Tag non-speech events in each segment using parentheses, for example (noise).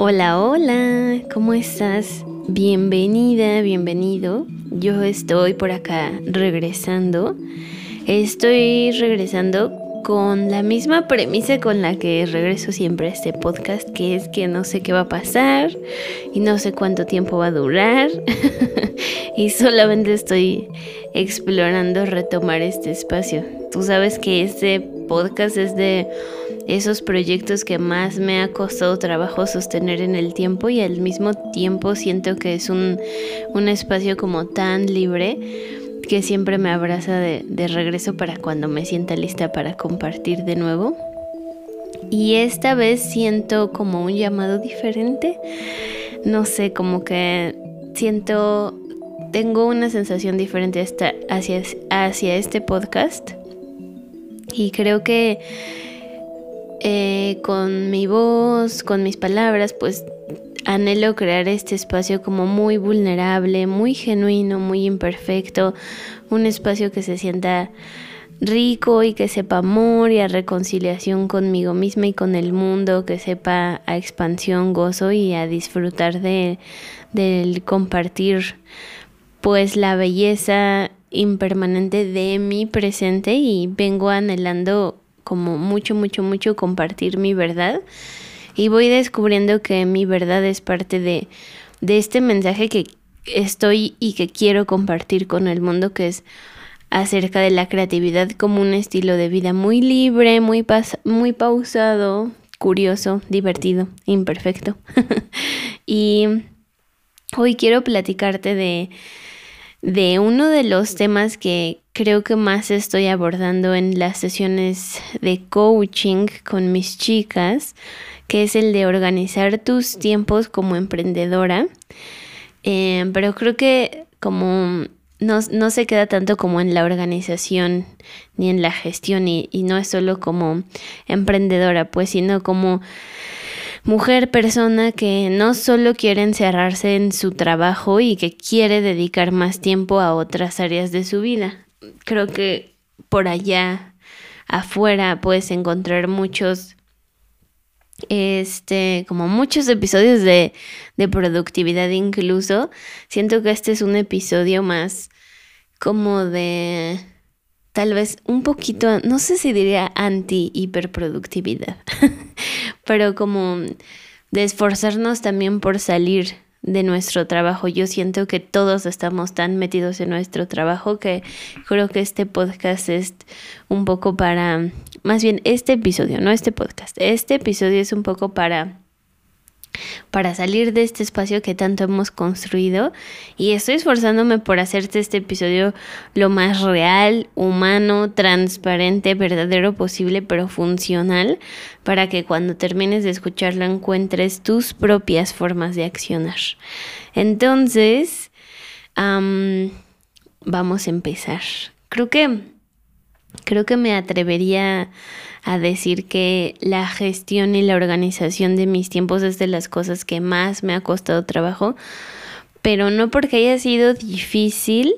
Hola, hola, ¿cómo estás? Bienvenida, bienvenido. Yo estoy por acá regresando. Estoy regresando con la misma premisa con la que regreso siempre a este podcast, que es que no sé qué va a pasar y no sé cuánto tiempo va a durar. (laughs) y solamente estoy explorando retomar este espacio. Tú sabes que este podcast es de esos proyectos que más me ha costado trabajo sostener en el tiempo y al mismo tiempo siento que es un, espacio como tan libre que siempre me abraza de, de regreso para cuando me sienta lista para compartir de nuevo. Y esta vez siento como un llamado diferente. No sé, como que siento, tengo una sensación diferente hacia, hacia este podcast. Y creo que eh, con mi voz, con mis palabras, pues anhelo crear este espacio como muy vulnerable, muy genuino, muy imperfecto, un espacio que se sienta rico y que sepa amor y a reconciliación conmigo misma y con el mundo, que sepa a expansión, gozo y a disfrutar de del compartir pues la belleza impermanente de mi presente y vengo anhelando como mucho, mucho, mucho compartir mi verdad. Y voy descubriendo que mi verdad es parte de, de este mensaje que estoy y que quiero compartir con el mundo, que es acerca de la creatividad como un estilo de vida muy libre, muy, muy pausado, curioso, divertido, imperfecto. (laughs) y hoy quiero platicarte de de uno de los temas que creo que más estoy abordando en las sesiones de coaching con mis chicas, que es el de organizar tus tiempos como emprendedora. Eh, pero creo que como no, no, se queda tanto como en la organización ni en la gestión y, y no es solo como emprendedora, pues, sino como mujer persona que no solo quiere encerrarse en su trabajo y que quiere dedicar más tiempo a otras áreas de su vida. Creo que por allá afuera puedes encontrar muchos este como muchos episodios de, de productividad incluso siento que este es un episodio más como de tal vez un poquito, no sé si diría anti-hiperproductividad, (laughs) pero como de esforzarnos también por salir de nuestro trabajo. Yo siento que todos estamos tan metidos en nuestro trabajo que creo que este podcast es un poco para, más bien este episodio, no este podcast, este episodio es un poco para para salir de este espacio que tanto hemos construido y estoy esforzándome por hacerte este episodio lo más real, humano, transparente, verdadero posible, pero funcional para que cuando termines de escucharlo encuentres tus propias formas de accionar. Entonces, vamos a empezar. Creo que creo que me atrevería a decir que la gestión y la organización de mis tiempos es de las cosas que más me ha costado trabajo, pero no porque haya sido difícil,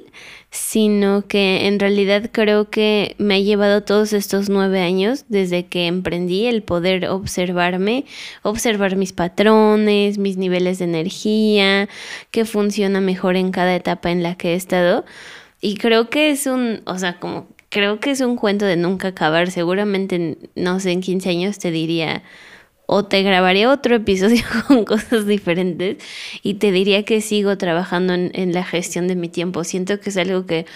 sino que en realidad creo que me ha llevado todos estos nueve años desde que emprendí el poder observarme, observar mis patrones, mis niveles de energía, qué funciona mejor en cada etapa en la que he estado. Y creo que es un, o sea, como creo que es un cuento de nunca acabar. Seguramente, no sé, en 15 años te diría, o te grabaría otro episodio (laughs) con cosas diferentes y te diría que sigo trabajando en, la gestión de mi tiempo. Siento que es algo que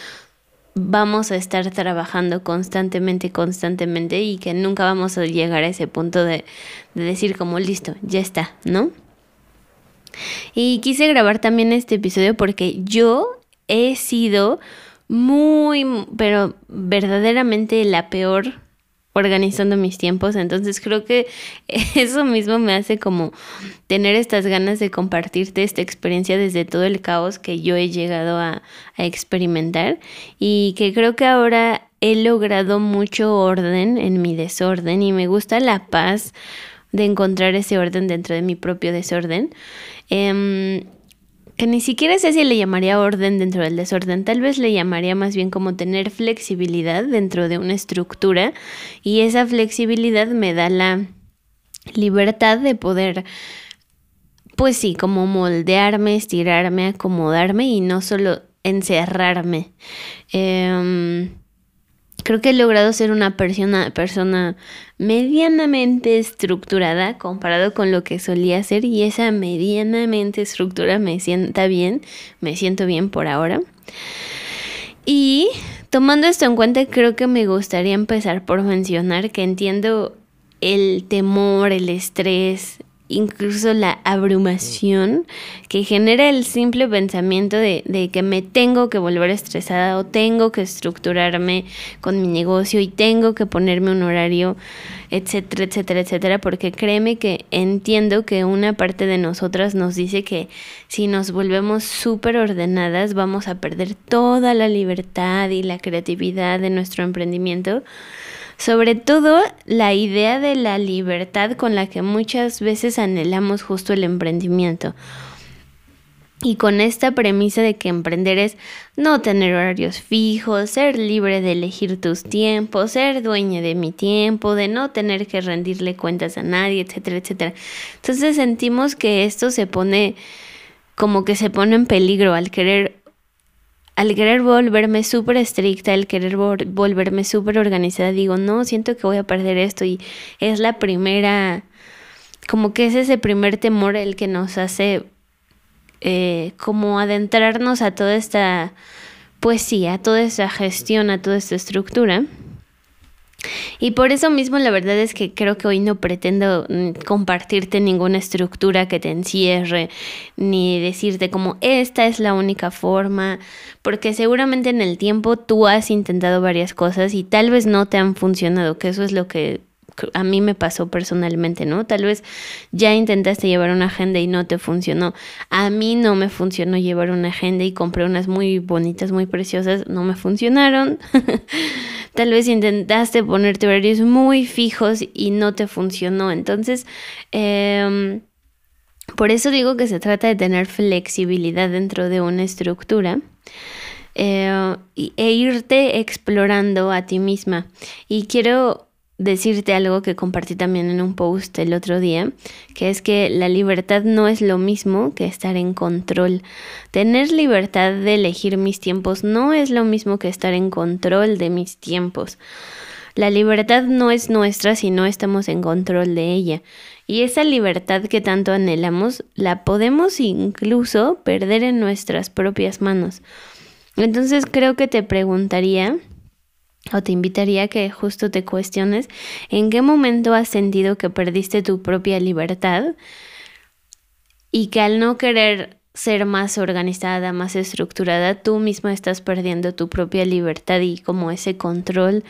vamos a estar trabajando constantemente, constantemente y que nunca vamos a llegar a ese punto de, de decir como listo, ya está, ¿no? Y quise grabar también este episodio porque yo he sido muy, pero verdaderamente la peor organizando mis tiempos. Entonces creo que (laughs) eso mismo me hace como tener estas ganas de compartirte esta experiencia desde todo el caos que yo he llegado a, experimentar y que creo que ahora he logrado mucho orden en mi desorden y me gusta la paz de encontrar ese orden dentro de mi propio desorden. Eh, que ni siquiera sé si le llamaría orden dentro del desorden, tal vez le llamaría más bien como tener flexibilidad dentro de una estructura y esa flexibilidad me da la libertad de poder pues sí, como moldearme, estirarme, acomodarme y no solo encerrarme. Em, creo que he logrado ser una persona, persona medianamente estructurada comparado con lo que solía ser y esa medianamente estructura me sienta bien, me siento bien por ahora. Y tomando esto en cuenta, creo que me gustaría empezar por mencionar que entiendo el temor, el estrés, incluso la abrumación que genera el simple pensamiento de, que me tengo que volver estresada o tengo que estructurarme con mi negocio y tengo que ponerme un horario, etcétera, etcétera, etcétera, porque créeme que entiendo que una parte de nosotras nos dice que si nos volvemos súper ordenadas vamos a perder toda la libertad y la creatividad de nuestro emprendimiento sobre todo la idea de la libertad con la que muchas veces anhelamos justo el emprendimiento. Y con esta premisa de que emprender es no tener horarios fijos, ser libre de elegir tus tiempos, ser dueña de mi tiempo, de no tener que rendirle cuentas a nadie, etcétera, etcétera. Entonces sentimos que esto se pone como que se pone en peligro al querer al querer volverme súper estricta, al querer volverme súper organizada, digo, no, siento que voy a perder esto y es la primera, como que es ese primer temor el que nos hace eh, como adentrarnos a toda esta poesía, a toda esta gestión, a toda esta estructura. Y por eso mismo la verdad es que creo que hoy no pretendo mm, compartirte ninguna estructura que te encierre, ni decirte como esta es la única forma, porque seguramente en el tiempo tú has intentado varias cosas y tal vez no te han funcionado, que eso es lo que a mí me pasó personalmente, ¿no? Tal vez ya intentaste llevar una agenda y no te funcionó. A mí no me funcionó llevar una agenda y compré unas muy bonitas, muy preciosas, no me funcionaron. (laughs) Tal vez intentaste ponerte horarios muy fijos y no te funcionó. Entonces, em, por eso digo que se trata de tener flexibilidad dentro de una estructura. Eh, e irte explorando a ti misma. Y quiero decirte algo que compartí también en un post el otro día, que es que la libertad no es lo mismo que estar en control. Tener libertad de elegir mis tiempos no es lo mismo que estar en control de mis tiempos. La libertad no es nuestra si no estamos en control de ella. Y esa libertad que tanto anhelamos la podemos incluso perder en nuestras propias manos. Entonces creo que te preguntaría o te invitaría a que justo te cuestiones en qué momento has sentido que perdiste tu propia libertad y que al no querer ser más organizada, más estructurada, tú misma estás perdiendo tu propia libertad y como ese control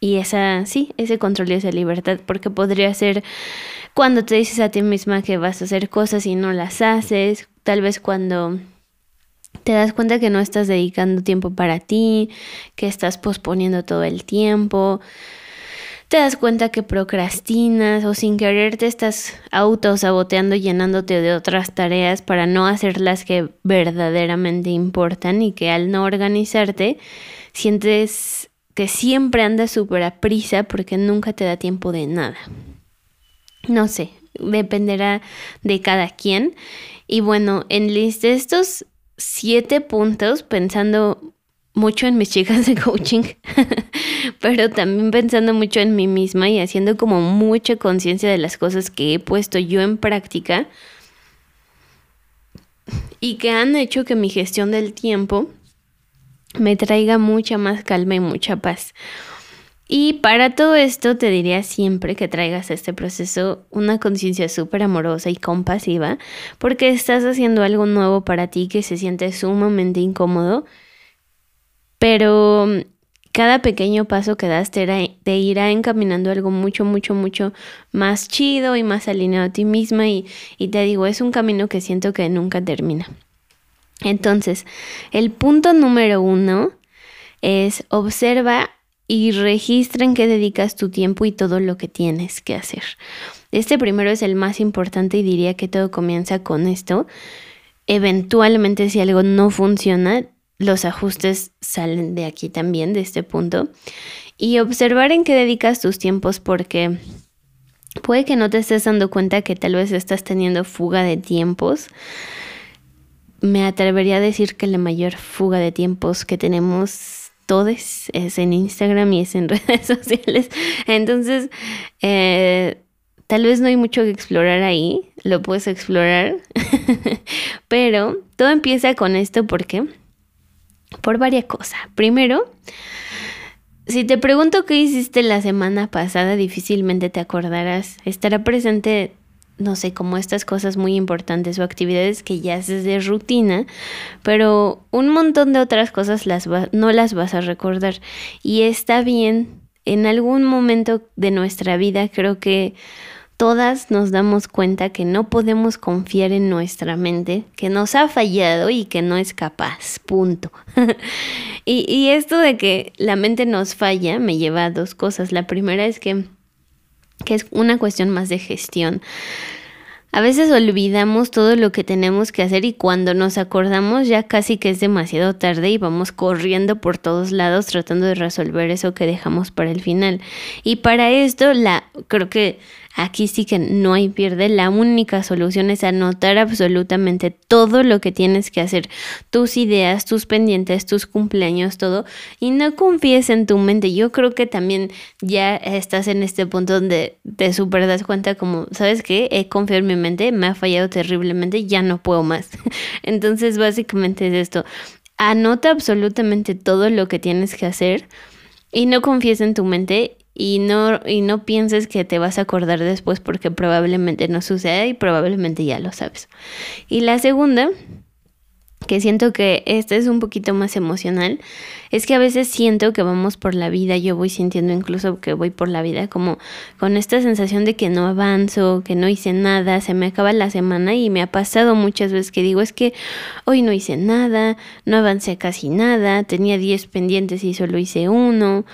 y esa, sí, ese control y esa libertad, porque podría ser cuando te dices a ti misma que vas a hacer cosas y no las haces, tal vez cuando te das cuenta que no estás dedicando tiempo para ti, que estás posponiendo todo el tiempo, te das cuenta que procrastinas o sin querer te estás autosaboteando llenándote de otras tareas para no hacer las que verdaderamente importan y que al no organizarte sientes que siempre andas súper a prisa porque nunca te da tiempo de nada. No sé, dependerá de cada quien. Y bueno, en list de estos siete puntos pensando mucho en mis chicas de coaching, (laughs) pero también pensando mucho en mí misma y haciendo como mucha conciencia de las cosas que he puesto yo en práctica y que han hecho que mi gestión del tiempo me traiga mucha más calma y mucha paz. Y para todo esto te diría siempre que traigas a este proceso una conciencia súper amorosa y compasiva, porque estás haciendo algo nuevo para ti que se siente sumamente incómodo, pero cada pequeño paso que das te, irá encaminando algo mucho, mucho, mucho más chido y más alineado a ti misma y, y te digo, es un camino que siento que nunca termina. Entonces, el punto número uno es observa y registra en qué dedicas tu tiempo y todo lo que tienes que hacer. Este primero es el más importante y diría que todo comienza con esto. Eventualmente si algo no funciona, los ajustes salen de aquí también, de este punto. Y observar en qué dedicas tus tiempos porque puede que no te estés dando cuenta que tal vez estás teniendo fuga de tiempos. Me atrevería a decir que la mayor fuga de tiempos que tenemos todos es en Instagram y es en (laughs) redes sociales. Entonces, eh, tal vez no hay mucho que explorar ahí, lo puedes explorar, (laughs) pero todo empieza con esto porque, por varias cosas. Primero, si te pregunto qué hiciste la semana pasada, difícilmente te acordarás. Estará presente, no sé, como estas cosas muy importantes o actividades que ya haces de rutina, pero un montón de otras cosas las no las vas a recordar. Y está bien, en algún momento de nuestra vida creo que todas nos damos cuenta que no podemos confiar en nuestra mente, que nos ha fallado y que no es capaz, punto. (laughs) y, y, esto de que la mente nos falla me lleva a dos cosas. La primera es que, que es una cuestión más de gestión. A veces olvidamos todo lo que tenemos que hacer y cuando nos acordamos ya casi que es demasiado tarde y vamos corriendo por todos lados tratando de resolver eso que dejamos para el final. Y para esto la creo que Aquí sí que no hay pierde. La única solución es anotar absolutamente todo lo que tienes que hacer. Tus ideas, tus pendientes, tus cumpleaños, todo. Y no confíes en tu mente. Yo creo que también ya estás en este punto donde te super das cuenta como, ¿sabes qué? He confiado en mi mente, me ha fallado terriblemente, ya no puedo más. (laughs) Entonces básicamente es esto. Anota absolutamente todo lo que tienes que hacer y no confíes en tu mente y no, y no pienses que te vas a acordar después porque probablemente no suceda y probablemente ya lo sabes. Y la segunda, que siento que esta es un poquito más emocional, es que a veces siento que vamos por la vida, yo voy sintiendo incluso que voy por la vida como con esta sensación de que no avanzo, que no hice nada, se me acaba la semana y me ha pasado muchas veces que digo es que hoy no hice nada, no avancé casi nada, tenía 10 pendientes y solo hice uno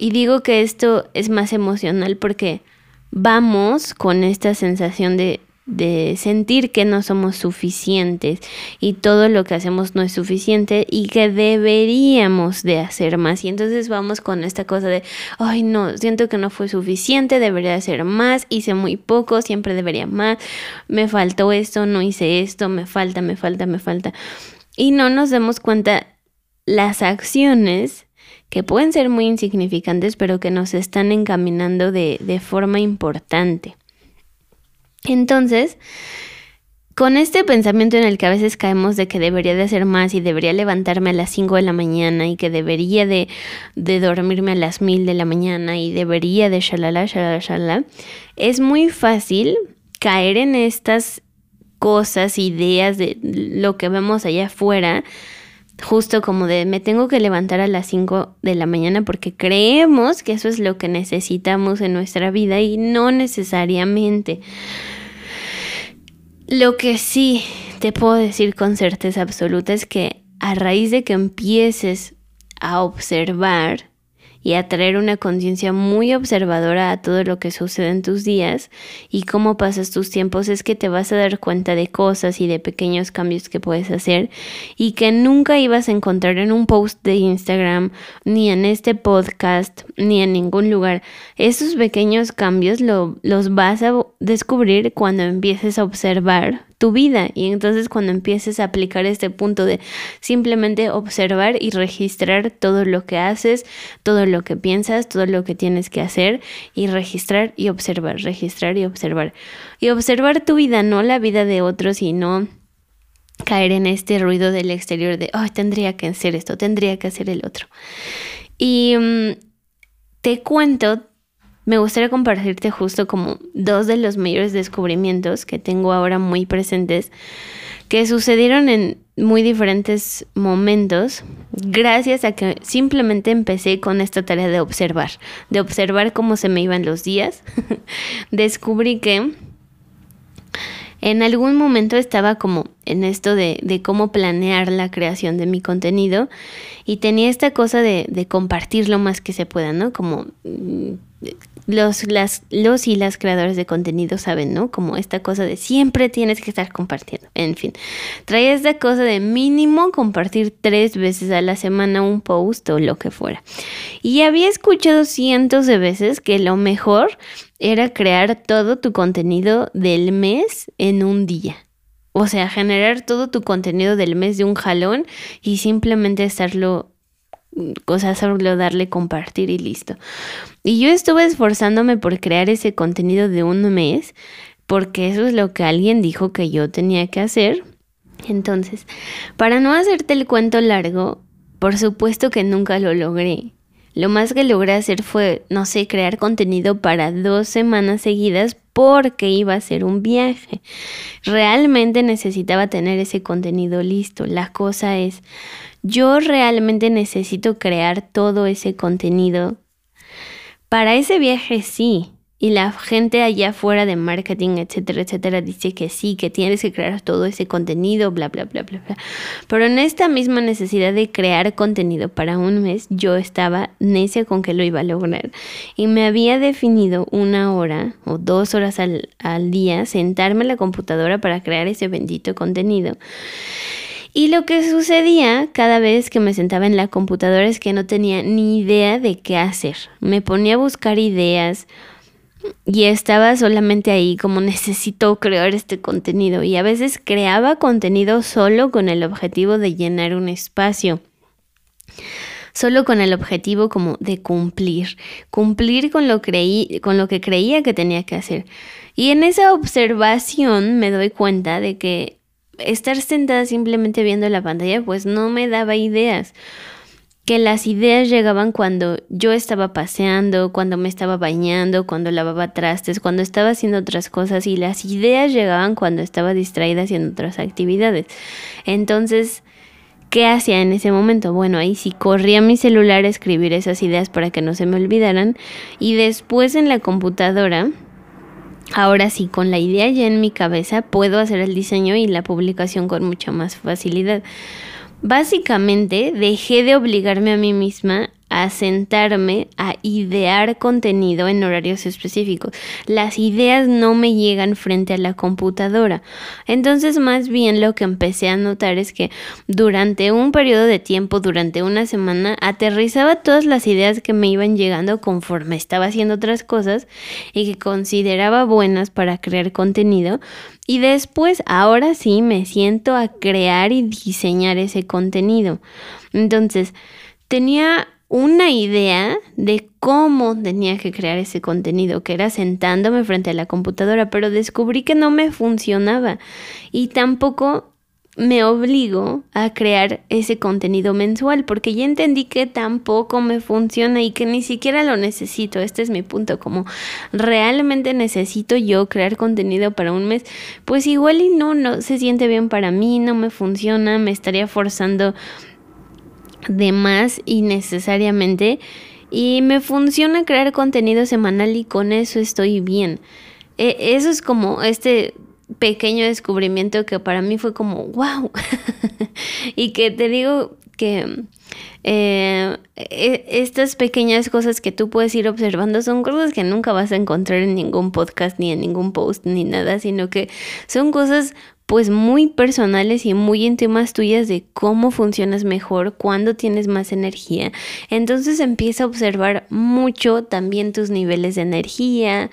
y digo que esto es más emocional porque vamos con esta sensación de, de sentir que no somos suficientes y todo lo que hacemos no es suficiente y que deberíamos de hacer más. Y entonces vamos con esta cosa de, ay no, siento que no fue suficiente, debería hacer más, hice muy poco, siempre debería más, me faltó esto, no hice esto, me falta, me falta, me falta. Y no nos damos cuenta las acciones que pueden ser muy insignificantes, pero que nos están encaminando de, de forma importante. Entonces, con este pensamiento en el que a veces caemos de que debería de hacer más y debería levantarme a las 5 de la mañana y que debería de, de dormirme a las 1000 de la mañana y debería de shalala, shalala, shalala, es muy fácil caer en estas cosas, ideas de lo que vemos allá afuera, justo como de me tengo que levantar a las 5 de la mañana porque creemos que eso es lo que necesitamos en nuestra vida y no necesariamente. Lo que sí te puedo decir con certeza absoluta es que a raíz de que empieces a observar y a traer una conciencia muy observadora a todo lo que sucede en tus días y cómo pasas tus tiempos, es que te vas a dar cuenta de cosas y de pequeños cambios que puedes hacer y que nunca ibas a encontrar en un post de Instagram, ni en este podcast, ni en ningún lugar. Esos pequeños cambios lo, los vas a descubrir cuando empieces a observar tu vida. Y entonces cuando empieces a aplicar este punto de simplemente observar y registrar todo lo que haces, todo lo que piensas, todo lo que tienes que hacer y registrar y observar, registrar y observar. Y observar tu vida, no la vida de otros y no caer en este ruido del exterior de, oh, tendría que hacer esto, tendría que hacer el otro. Y mm, te cuento me gustaría compartirte justo como dos de los mayores descubrimientos que tengo ahora muy presentes, que sucedieron en muy diferentes momentos, gracias a que simplemente empecé con esta tarea de observar, de observar cómo se me iban los días. (laughs) Descubrí que en algún momento estaba como en esto de, cómo planear la creación de mi contenido y tenía esta cosa de, de compartir lo más que se pueda, ¿no? Como mm, los, las, los y las creadores de contenido saben, ¿no? Como esta cosa de siempre tienes que estar compartiendo. En fin, trae esta cosa de mínimo compartir tres veces a la semana un post o lo que fuera. Y había escuchado cientos de veces que lo mejor era crear todo tu contenido del mes en un día. O sea, generar todo tu contenido del mes de un jalón y simplemente estarlo, sea, solo darle compartir y listo. Y yo estuve esforzándome por crear ese contenido de un mes, porque eso es lo que alguien dijo que yo tenía que hacer. Entonces, para no hacerte el cuento largo, por supuesto que nunca lo logré. Lo más que logré hacer fue, no sé, crear contenido para dos semanas seguidas porque iba a ser un viaje. Realmente necesitaba tener ese contenido listo. La cosa es, yo realmente necesito crear todo ese contenido. Para ese viaje sí, y la gente allá afuera de marketing, etcétera, etcétera, dice que sí, que tienes que crear todo ese contenido, bla, bla, bla, bla, bla. Pero en esta misma necesidad de crear contenido para un mes, yo estaba necia con que lo iba a lograr. Y me había definido una hora o dos horas al, al día sentarme en la computadora para crear ese bendito contenido. Y lo que sucedía cada vez que me sentaba en la computadora es que no tenía ni idea de qué hacer. Me ponía a buscar ideas y estaba solamente ahí como necesito crear este contenido y a veces creaba contenido solo con el objetivo de llenar un espacio solo con el objetivo como de cumplir, cumplir con lo, creí, con lo que creía que tenía que hacer. Y en esa observación me doy cuenta de que estar sentada simplemente viendo la pantalla pues no me daba ideas que las ideas llegaban cuando yo estaba paseando, cuando me estaba bañando, cuando lavaba trastes, cuando estaba haciendo otras cosas y las ideas llegaban cuando estaba distraída haciendo otras actividades. Entonces, ¿qué hacía en ese momento? Bueno, ahí sí corría mi celular a escribir esas ideas para que no se me olvidaran y después en la computadora Ahora sí, con la idea ya en mi cabeza, puedo hacer el diseño y la publicación con mucha más facilidad. Básicamente dejé de obligarme a mí misma a sentarme a idear contenido en horarios específicos. Las ideas no me llegan frente a la computadora. Entonces más bien lo que empecé a notar es que durante un periodo de tiempo, durante una semana, aterrizaba todas las ideas que me iban llegando conforme estaba haciendo otras cosas y que consideraba buenas para crear contenido. Y después, ahora sí, me siento a crear y diseñar ese contenido. Entonces, tenía una idea de cómo tenía que crear ese contenido, que era sentándome frente a la computadora, pero descubrí que no me funcionaba y tampoco me obligo a crear ese contenido mensual porque ya entendí que tampoco me funciona y que ni siquiera lo necesito. Este es mi punto, como realmente necesito yo crear contenido para un mes, pues igual y no, no se siente bien para mí, no me funciona, me estaría forzando de más innecesariamente y me funciona crear contenido semanal y con eso estoy bien. E, eso es como este pequeño descubrimiento que para mí fue como wow (laughs) y que te digo que eh, e, estas pequeñas cosas que tú puedes ir observando son cosas que nunca vas a encontrar en ningún podcast ni en ningún post ni nada, sino que son cosas pues muy personales y muy íntimas tuyas de cómo funcionas mejor, cuándo tienes más energía. Entonces empieza a observar mucho también tus niveles de energía,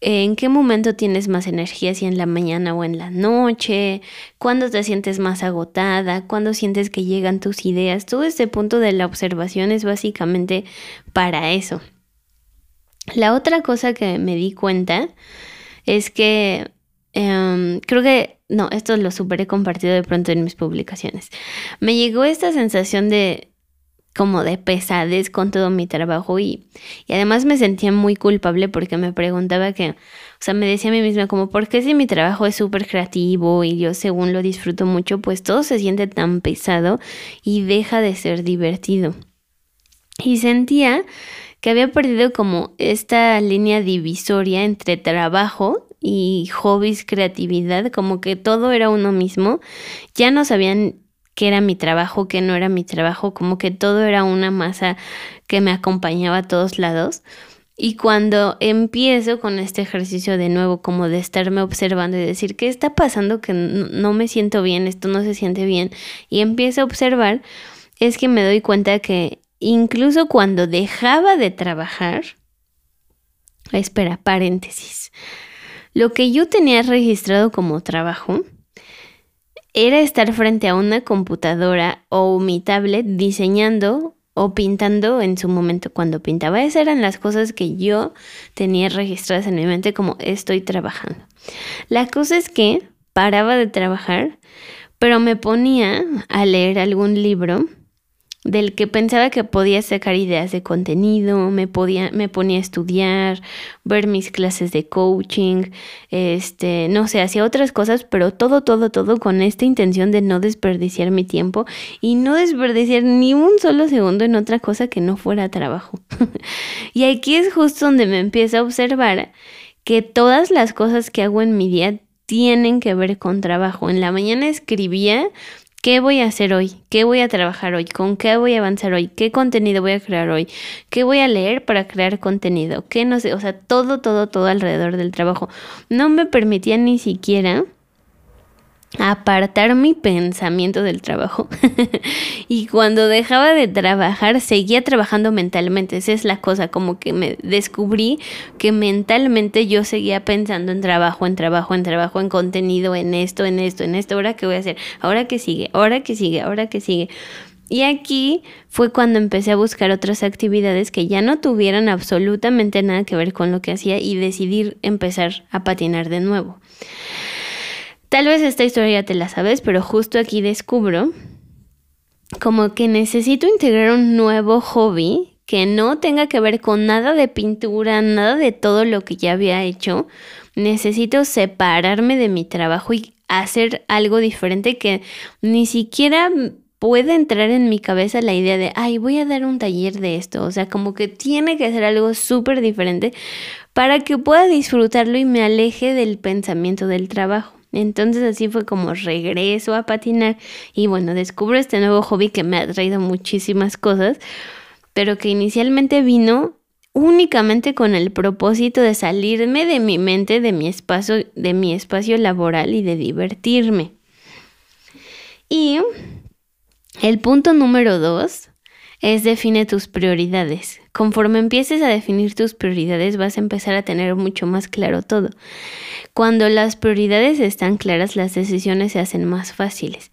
en qué momento tienes más energía, si en la mañana o en la noche, cuándo te sientes más agotada, cuándo sientes que llegan tus ideas. Todo este punto de la observación es básicamente para eso. La otra cosa que me di cuenta es que em, creo que no, esto lo superé compartido de pronto en mis publicaciones. Me llegó esta sensación de como de pesadez con todo mi trabajo y, y además me sentía muy culpable porque me preguntaba que, o sea, me decía a mí misma como, ¿por qué si mi trabajo es súper creativo y yo según lo disfruto mucho, pues todo se siente tan pesado y deja de ser divertido? Y sentía que había perdido como esta línea divisoria entre trabajo y hobbies, creatividad, como que todo era uno mismo. Ya no sabían qué era mi trabajo, qué no era mi trabajo, como que todo era una masa que me acompañaba a todos lados. Y cuando empiezo con este ejercicio de nuevo, como de estarme observando y decir, ¿qué está pasando? Que no me siento bien, esto no se siente bien. Y empiezo a observar, es que me doy cuenta que incluso cuando dejaba de trabajar, Espera, paréntesis. Lo que yo tenía registrado como trabajo era estar frente a una computadora o mi tablet diseñando o pintando en su momento cuando pintaba. Esas eran las cosas que yo tenía registradas en mi mente como estoy trabajando. La cosa es que paraba de trabajar, pero me ponía a leer algún libro del que pensaba que podía sacar ideas de contenido, me, podía, me ponía a estudiar, ver mis clases de coaching, este, no sé, hacía otras cosas, pero todo, todo, todo con esta intención de no desperdiciar mi tiempo y no desperdiciar ni un solo segundo en otra cosa que no fuera trabajo. (laughs) y aquí es justo donde me empiezo a observar que todas las cosas que hago en mi día tienen que ver con trabajo. En la mañana escribía ¿Qué voy a hacer hoy? ¿Qué voy a trabajar hoy? ¿Con qué voy a avanzar hoy? ¿Qué contenido voy a crear hoy? ¿Qué voy a leer para crear contenido? ¿Qué no sé? O sea, todo, todo, todo alrededor del trabajo. No me permitía ni siquiera apartar mi pensamiento del trabajo. (laughs) y cuando dejaba de trabajar, seguía trabajando mentalmente. Esa es la cosa, como que me descubrí que mentalmente yo seguía pensando en trabajo, en trabajo, en trabajo, en contenido, en esto, en esto, en esto. Ahora qué voy a hacer, ahora que sigue, ahora que sigue, ahora que sigue. Y aquí fue cuando empecé a buscar otras actividades que ya no tuvieran absolutamente nada que ver con lo que hacía y decidir empezar a patinar de nuevo. Tal vez esta historia ya te la sabes, pero justo aquí descubro como que necesito integrar un nuevo hobby que no tenga que ver con nada de pintura, nada de todo lo que ya había hecho. Necesito separarme de mi trabajo y hacer algo diferente que ni siquiera puede entrar en mi cabeza la idea de, ay, voy a dar un taller de esto. O sea, como que tiene que ser algo súper diferente para que pueda disfrutarlo y me aleje del pensamiento del trabajo. Entonces así fue como regreso a patinar y bueno, descubro este nuevo hobby que me ha traído muchísimas cosas, pero que inicialmente vino únicamente con el propósito de salirme de mi mente, de mi espacio, de mi espacio laboral y de divertirme. Y el punto número dos es define tus prioridades. Conforme empieces a definir tus prioridades vas a empezar a tener mucho más claro todo. Cuando las prioridades están claras, las decisiones se hacen más fáciles.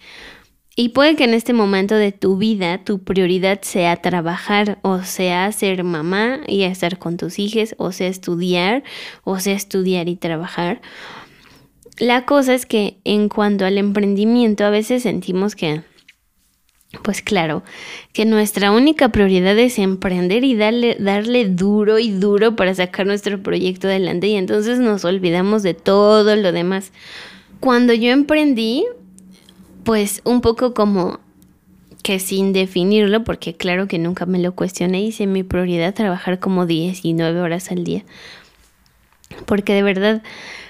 Y puede que en este momento de tu vida tu prioridad sea trabajar, o sea ser mamá y estar con tus hijos, o sea estudiar, o sea estudiar y trabajar. La cosa es que en cuanto al emprendimiento a veces sentimos que pues claro, que nuestra única prioridad es emprender y darle, darle duro y duro para sacar nuestro proyecto adelante y entonces nos olvidamos de todo lo demás. Cuando yo emprendí, pues un poco como que sin definirlo, porque claro que nunca me lo cuestioné, hice mi prioridad trabajar como 19 horas al día. Porque de verdad,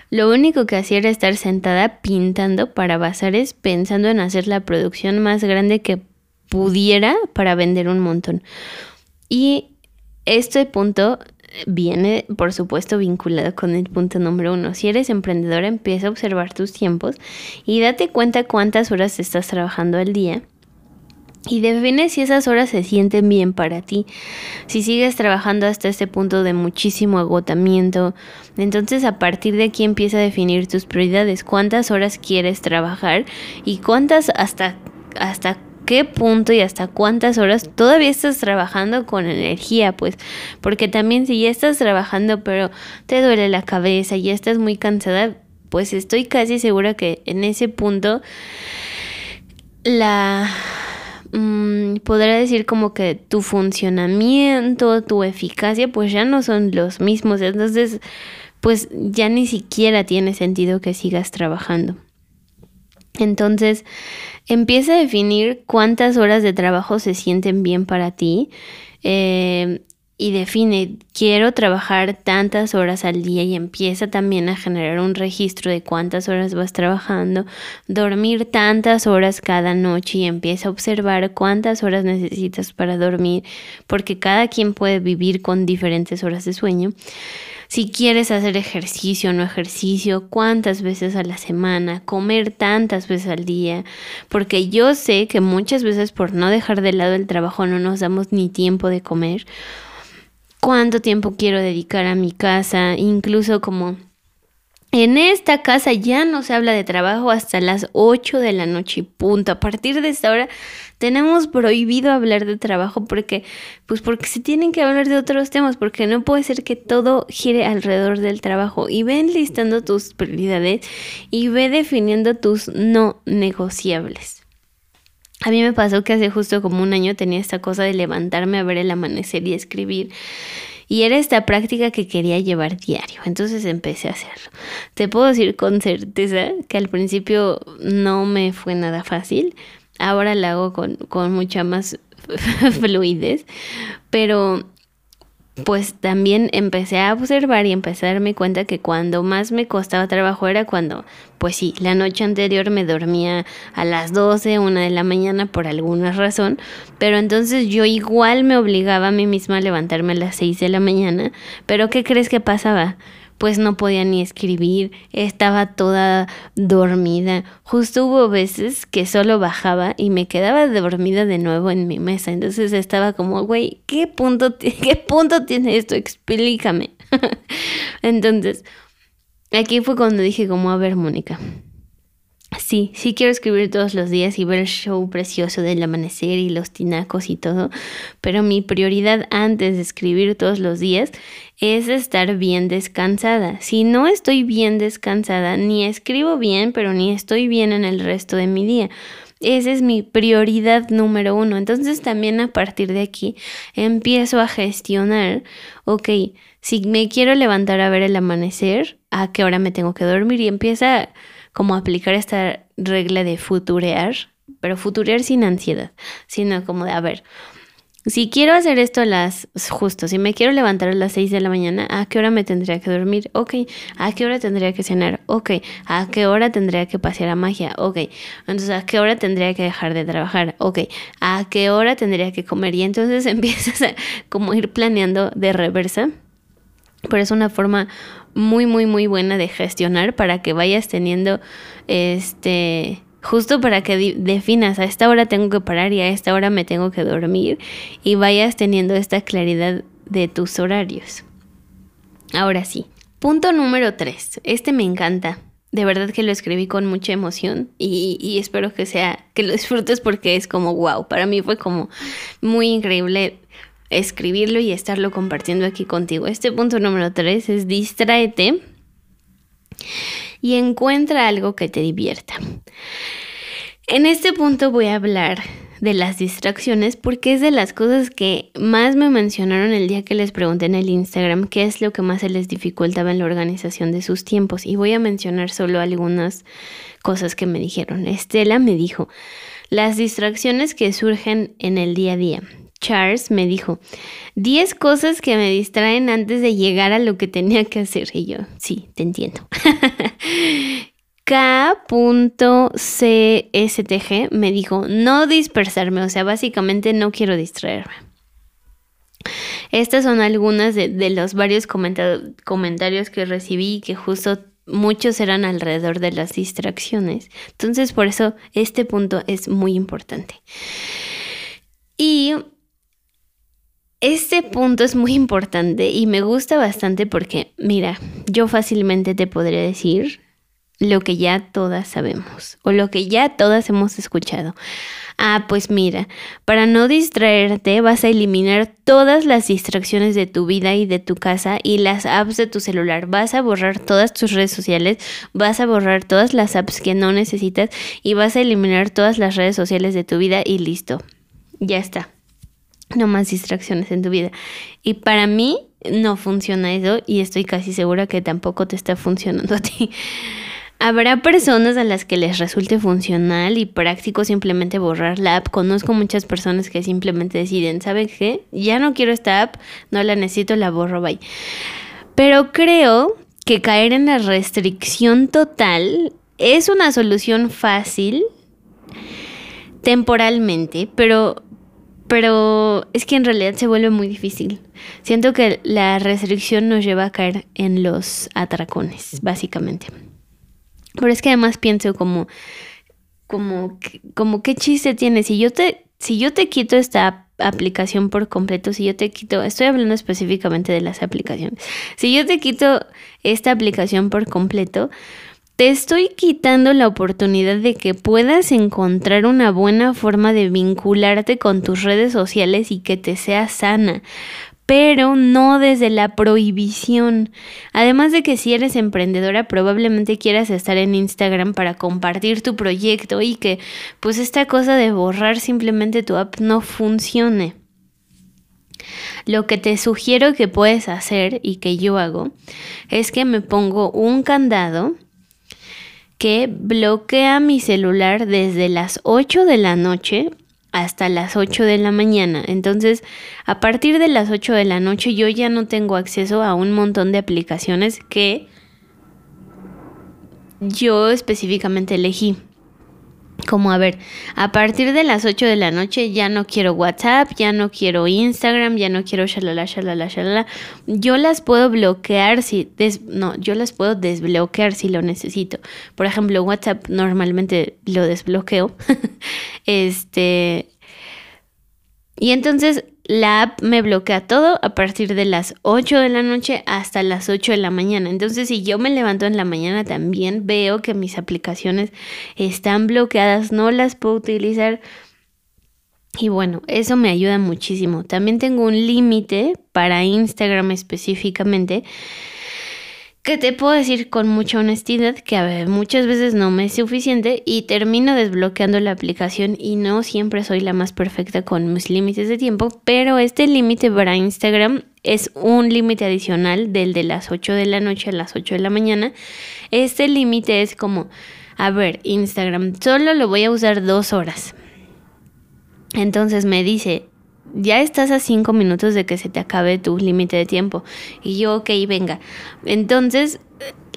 lo único que hacía era estar sentada pintando para bazares pensando en hacer la producción más grande que pudiera para vender un montón. Y este punto viene, por supuesto, vinculado con el punto número uno. Si eres emprendedora, empieza a observar tus tiempos y date cuenta cuántas horas estás trabajando al día. Y define si esas horas se sienten bien para ti. Si sigues trabajando hasta este punto de muchísimo agotamiento, entonces a partir de aquí empieza a definir tus prioridades. ¿Cuántas horas quieres trabajar? Y cuántas hasta, hasta qué punto y hasta cuántas horas todavía estás trabajando con energía, pues, porque también si ya estás trabajando pero te duele la cabeza y ya estás muy cansada, pues estoy casi segura que en ese punto la mm, podrá decir como que tu funcionamiento, tu eficacia, pues ya no son los mismos. Entonces, pues ya ni siquiera tiene sentido que sigas trabajando. Entonces, empieza a definir cuántas horas de trabajo se sienten bien para ti eh, y define, quiero trabajar tantas horas al día y empieza también a generar un registro de cuántas horas vas trabajando, dormir tantas horas cada noche y empieza a observar cuántas horas necesitas para dormir, porque cada quien puede vivir con diferentes horas de sueño si quieres hacer ejercicio o no ejercicio, cuántas veces a la semana, comer tantas veces al día, porque yo sé que muchas veces por no dejar de lado el trabajo no nos damos ni tiempo de comer. Cuánto tiempo quiero dedicar a mi casa, incluso como en esta casa ya no se habla de trabajo hasta las 8 de la noche, punto. A partir de esta hora tenemos prohibido hablar de trabajo porque, pues porque se tienen que hablar de otros temas, porque no puede ser que todo gire alrededor del trabajo. Y ve enlistando tus prioridades y ve definiendo tus no negociables. A mí me pasó que hace justo como un año tenía esta cosa de levantarme a ver el amanecer y escribir. Y era esta práctica que quería llevar diario. Entonces empecé a hacerlo. Te puedo decir con certeza que al principio no me fue nada fácil. Ahora la hago con, con mucha más (laughs) fluidez. Pero pues también empecé a observar y empecé a darme cuenta que cuando más me costaba trabajo era cuando, pues sí, la noche anterior me dormía a las 12, una de la mañana por alguna razón, pero entonces yo igual me obligaba a mí misma a levantarme a las 6 de la mañana, pero ¿qué crees que pasaba? Pues no podía ni escribir, estaba toda dormida. Justo hubo veces que solo bajaba y me quedaba dormida de nuevo en mi mesa. Entonces estaba como, güey, ¿qué punto, (laughs) ¿qué punto tiene esto? Explícame. (laughs) Entonces, aquí fue cuando dije como, a ver, Mónica, Sí, sí quiero escribir todos los días y ver el show precioso del amanecer y los tinacos y todo, pero mi prioridad antes de escribir todos los días es estar bien descansada. Si no estoy bien descansada, ni escribo bien, pero ni estoy bien en el resto de mi día. Esa es mi prioridad número uno. Entonces también a partir de aquí empiezo a gestionar, ok, si me quiero levantar a ver el amanecer, ¿a qué hora me tengo que dormir? Y empieza como aplicar esta regla de futurear, pero futurear sin ansiedad, sino como de, a ver, si quiero hacer esto a las, justo, si me quiero levantar a las 6 de la mañana, ¿a qué hora me tendría que dormir? Ok, ¿a qué hora tendría que cenar? Ok, ¿a qué hora tendría que pasear a magia? Ok, entonces ¿a qué hora tendría que dejar de trabajar? Ok, ¿a qué hora tendría que comer? Y entonces (laughs) empiezas a como ir planeando de reversa pero es una forma muy, muy, muy buena de gestionar para que vayas teniendo, este, justo para que definas a esta hora tengo que parar y a esta hora me tengo que dormir y vayas teniendo esta claridad de tus horarios. Ahora sí, punto número tres. Este me encanta. De verdad que lo escribí con mucha emoción y, y espero que sea, que lo disfrutes porque es como wow. Para mí fue como muy increíble escribirlo y estarlo compartiendo aquí contigo. Este punto número tres es distráete y encuentra algo que te divierta. En este punto voy a hablar de las distracciones porque es de las cosas que más me mencionaron el día que les pregunté en el Instagram qué es lo que más se les dificultaba en la organización de sus tiempos y voy a mencionar solo algunas cosas que me dijeron. Estela me dijo, las distracciones que surgen en el día a día. Charles me dijo, 10 cosas que me distraen antes de llegar a lo que tenía que hacer. Y yo, sí, te entiendo. (laughs) K.CSTG me dijo, no dispersarme, o sea, básicamente no quiero distraerme. Estas son algunas de, los varios comentarios que recibí que justo muchos eran alrededor de las distracciones. Entonces, por eso este punto es muy importante. Y este punto es muy importante y me gusta bastante porque, mira, yo fácilmente te podría decir lo que ya todas sabemos o lo que ya todas hemos escuchado. Ah, pues mira, para no distraerte vas a eliminar todas las distracciones de tu vida y de tu casa y las apps de tu celular. Vas a borrar todas tus redes sociales, vas a borrar todas las apps que no necesitas y vas a eliminar todas las redes sociales de tu vida y listo. Ya está no más distracciones en tu vida. Y para mí no funciona eso y estoy casi segura que tampoco te está funcionando a ti. Habrá personas a las que les resulte funcional y práctico simplemente borrar la app. Conozco muchas personas que simplemente deciden, ¿saben qué? Ya no quiero esta app, no la necesito, la borro, bye. Pero creo que caer en la restricción total es una solución fácil temporalmente, pero pero es que en realidad se vuelve muy difícil. Siento que la restricción nos lleva a caer en los atracones, básicamente. Pero es que además pienso como, como, como qué chiste tiene. Si yo te, si yo te quito esta aplicación por completo, si yo te quito, estoy hablando específicamente de las aplicaciones, si yo te quito esta aplicación por completo, te estoy quitando la oportunidad de que puedas encontrar una buena forma de vincularte con tus redes sociales y que te sea sana pero no desde la prohibición. Además de que si eres emprendedora probablemente quieras estar en Instagram para compartir tu proyecto y que pues esta cosa de borrar simplemente tu app no funcione. Lo que te sugiero que puedes hacer y que yo hago es que me pongo un candado que bloquea mi celular desde las 8 de la noche hasta las 8 de la mañana. Entonces, a partir de las 8 de la noche yo ya no tengo acceso a un montón de aplicaciones que yo específicamente elegí. Como a ver, a partir de las 8 de la noche ya no quiero WhatsApp, ya no quiero Instagram, ya no quiero shalala, shalala, shalala. Yo las puedo bloquear si, no, yo las puedo desbloquear si lo necesito. Por ejemplo, WhatsApp normalmente lo desbloqueo. (laughs) este, y entonces la app me bloquea todo a partir de las 8 de la noche hasta las 8 de la mañana. Entonces, si yo me levanto en la mañana también veo que mis aplicaciones están bloqueadas, no las puedo utilizar. Y bueno, eso me ayuda muchísimo. También tengo un límite para Instagram específicamente que te puedo decir con mucha honestidad que muchas veces no me es suficiente y termino desbloqueando la aplicación y no siempre soy la más perfecta con mis límites de tiempo, pero este límite para Instagram es un límite adicional del de las 8 de la noche a las 8 de la mañana. Este límite es como, a ver, Instagram, solo lo voy a usar dos horas. Entonces me dice, ya estás a cinco minutos de que se te acabe tu límite de tiempo. Y yo, ok, venga. Entonces,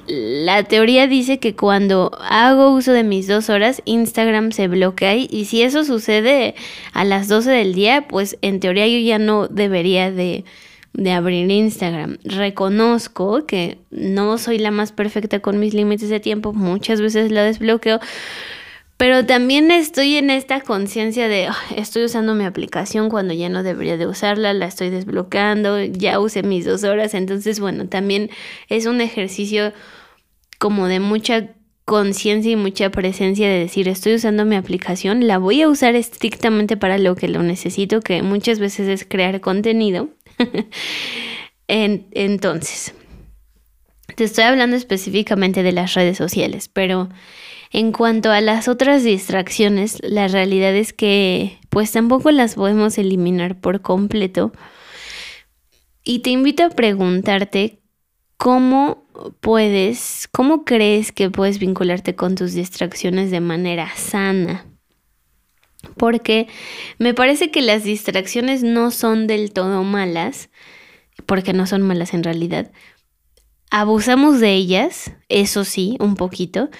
la teoría dice que cuando hago uso de mis dos horas, Instagram se bloquea y si eso sucede a las 12 del día, pues en teoría yo ya no debería de, de abrir Instagram. Reconozco que no soy la más perfecta con mis límites de tiempo, muchas veces lo desbloqueo, pero también estoy en esta conciencia de estoy usando mi aplicación cuando ya no debería de usarla, la estoy desbloqueando, ya usé mis dos horas. Entonces, bueno, también es un ejercicio como de mucha conciencia y mucha presencia de decir estoy usando mi aplicación, la voy a usar estrictamente para lo que lo necesito, que muchas veces es crear contenido. (laughs) entonces, te estoy hablando específicamente de las redes sociales, pero en cuanto a las otras distracciones, la realidad es que pues tampoco las podemos eliminar por completo. Y te invito a preguntarte cómo puedes, cómo crees que puedes vincularte con tus distracciones de manera sana. Porque me parece que las distracciones no son del todo malas, porque no son malas en realidad. Abusamos de ellas, eso sí, un poquito,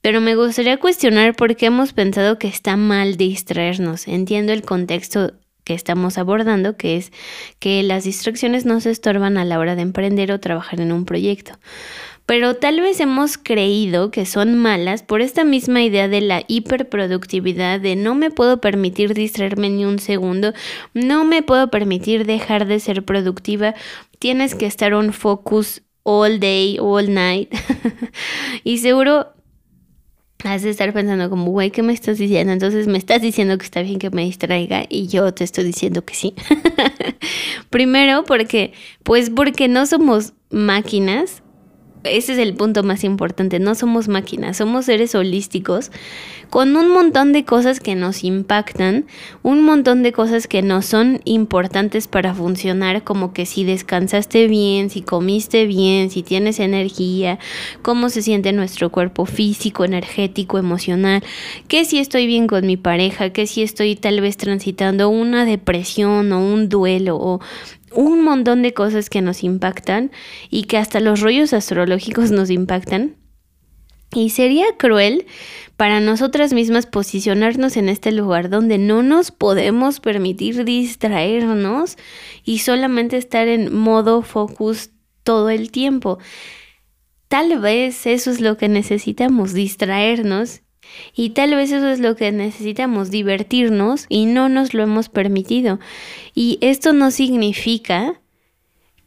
pero me gustaría cuestionar por qué hemos pensado que está mal distraernos. Entiendo el contexto que estamos abordando, que es que las distracciones no se estorban a la hora de emprender o trabajar en un proyecto. Pero tal vez hemos creído que son malas por esta misma idea de la hiperproductividad, de no me puedo permitir distraerme ni un segundo, no me puedo permitir dejar de ser productiva, tienes que estar on focus all day, all night. (laughs) y seguro has de estar pensando como, güey, ¿qué me estás diciendo? Entonces me estás diciendo que está bien que me distraiga y yo te estoy diciendo que sí. (laughs) Primero porque, pues porque no somos máquinas ese es el punto más importante, no somos máquinas, somos seres holísticos con un montón de cosas que nos impactan, un montón de cosas que no son importantes para funcionar, como que si descansaste bien, si comiste bien, si tienes energía, cómo se siente nuestro cuerpo físico, energético, emocional, que si estoy bien con mi pareja, que si estoy tal vez transitando una depresión o un duelo o un montón de cosas que nos impactan y que hasta los rollos astrológicos nos impactan. Y sería cruel para nosotras mismas posicionarnos en este lugar donde no nos podemos permitir distraernos y solamente estar en modo focus todo el tiempo. Tal vez eso es lo que necesitamos, distraernos Y tal vez eso es lo que necesitamos, divertirnos y no nos lo hemos permitido. Y esto no significa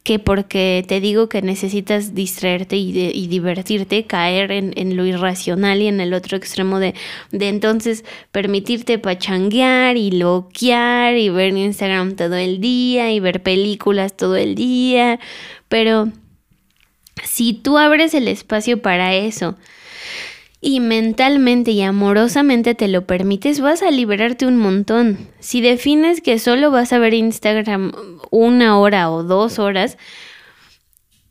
que porque te digo que necesitas distraerte y, divertirte, caer en, lo irracional y en el otro extremo de, de entonces permitirte pachanguear y loquear y ver Instagram todo el día y ver películas todo el día. Pero si tú abres el espacio para eso, y mentalmente y amorosamente te lo permites, vas a liberarte un montón. Si defines que solo vas a ver Instagram una hora o dos horas,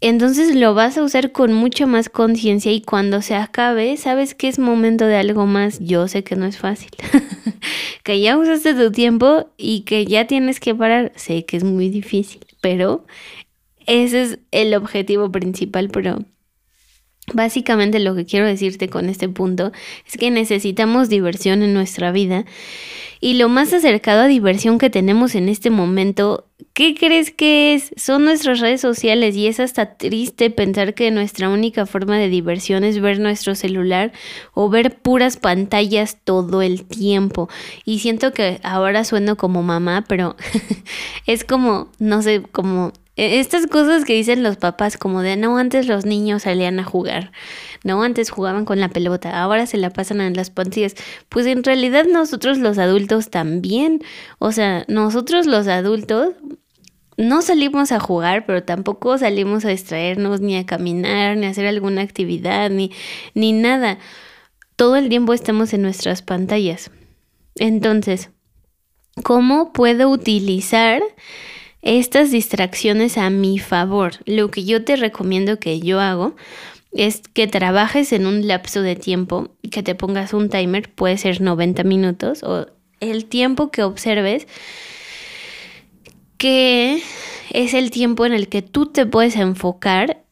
entonces lo vas a usar con mucha más conciencia y cuando se acabe, sabes que es momento de algo más. Yo sé que no es fácil. (laughs) que ya usaste tu tiempo y que ya tienes que parar. Sé que es muy difícil, pero ese es el objetivo principal, pero Básicamente lo que quiero decirte con este punto es que necesitamos diversión en nuestra vida y lo más acercado a diversión que tenemos en este momento, ¿qué crees que es? Son nuestras redes sociales y es hasta triste pensar que nuestra única forma de diversión es ver nuestro celular o ver puras pantallas todo el tiempo. Y siento que ahora sueno como mamá, pero (laughs) es como, no sé, como estas cosas que dicen los papás, como de no, antes los niños salían a jugar, no, antes jugaban con la pelota, ahora se la pasan en las pantallas. Pues en realidad nosotros los adultos también, o sea, nosotros los adultos no salimos a jugar, pero tampoco salimos a distraernos, ni a caminar, ni a hacer alguna actividad, ni, ni nada. Todo el tiempo estamos en nuestras pantallas. Entonces, ¿cómo puedo utilizar estas distracciones a mi favor. Lo que yo te recomiendo que yo hago es que trabajes en un lapso de tiempo que te pongas un timer, puede ser 90 minutos o el tiempo que observes que es el tiempo en el que tú te puedes enfocar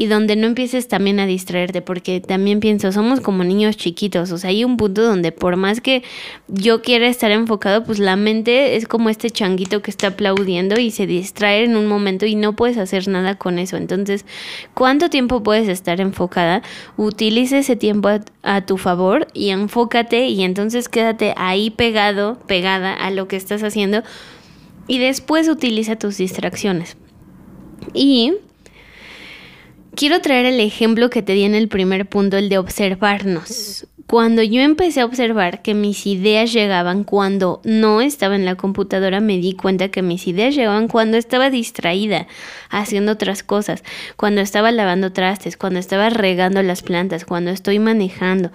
y donde no empieces también a distraerte, porque también pienso, somos como niños chiquitos, o sea, hay un punto donde por más que yo quiera estar enfocado, pues la mente es como este changuito que está aplaudiendo y se distrae en un momento y no puedes hacer nada con eso. Entonces, ¿cuánto tiempo puedes estar enfocada? Utilice ese tiempo a, a tu favor y enfócate y entonces quédate ahí pegado, pegada a lo que estás haciendo y después utiliza tus distracciones. Y quiero traer el ejemplo que te di en el primer punto, el de observarnos. Cuando yo empecé a observar que mis ideas llegaban cuando no estaba en la computadora, me di cuenta que mis ideas llegaban cuando estaba distraída, haciendo otras cosas, cuando estaba lavando trastes, cuando estaba regando las plantas, cuando estoy manejando.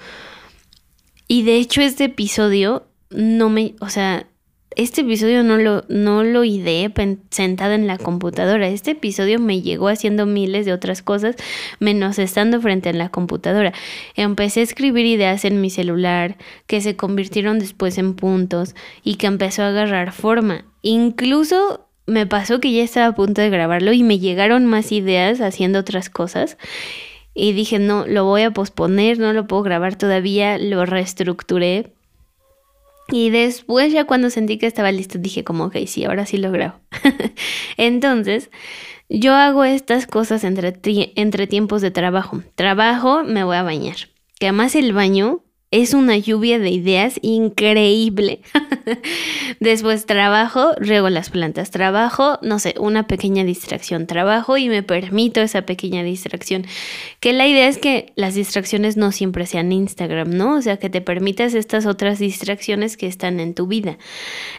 Y de hecho este episodio no me, o sea, este episodio no lo, no lo ideé sentada en la computadora. Este episodio me llegó haciendo miles de otras cosas, menos estando frente a la computadora. Empecé a escribir ideas en mi celular que se convirtieron después en puntos y que empezó a agarrar forma. Incluso me pasó que ya estaba a punto de grabarlo y me llegaron más ideas haciendo otras cosas. Y dije, no, lo voy a posponer, no lo puedo grabar todavía, lo reestructuré y después ya cuando sentí que estaba listo dije como, ok, sí, ahora sí lo grabo. (laughs) Entonces, yo hago estas cosas entre, entre tiempos de trabajo. Trabajo, me voy a bañar. Que además el baño es una lluvia de ideas increíble. (laughs) Después trabajo, riego las plantas, trabajo, no sé, una pequeña distracción, trabajo y me permito esa pequeña distracción. Que la idea es que las distracciones no siempre sean Instagram, ¿no? O sea, que te permitas estas otras distracciones que están en tu vida.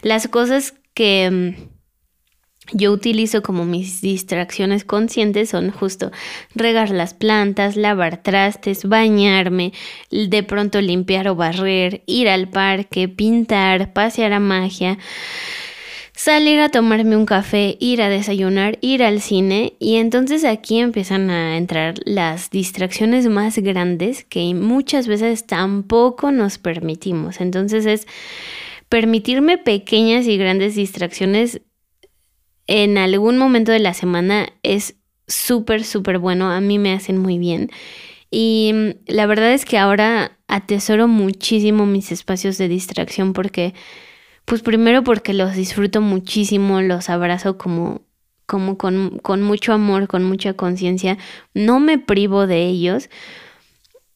Las cosas que mm, yo utilizo como mis distracciones conscientes son justo regar las plantas, lavar trastes, bañarme, de pronto limpiar o barrer, ir al parque, pintar, pasear a magia, salir a tomarme un café, ir a desayunar, ir al cine y entonces aquí empiezan a entrar las distracciones más grandes que muchas veces tampoco nos permitimos. Entonces es permitirme pequeñas y grandes distracciones en algún momento de la semana es súper, súper bueno. A mí me hacen muy bien. Y mm, la verdad es que ahora atesoro muchísimo mis espacios de distracción porque, pues primero porque los disfruto muchísimo, los abrazo como, como con, con mucho amor, con mucha conciencia. No me privo de ellos.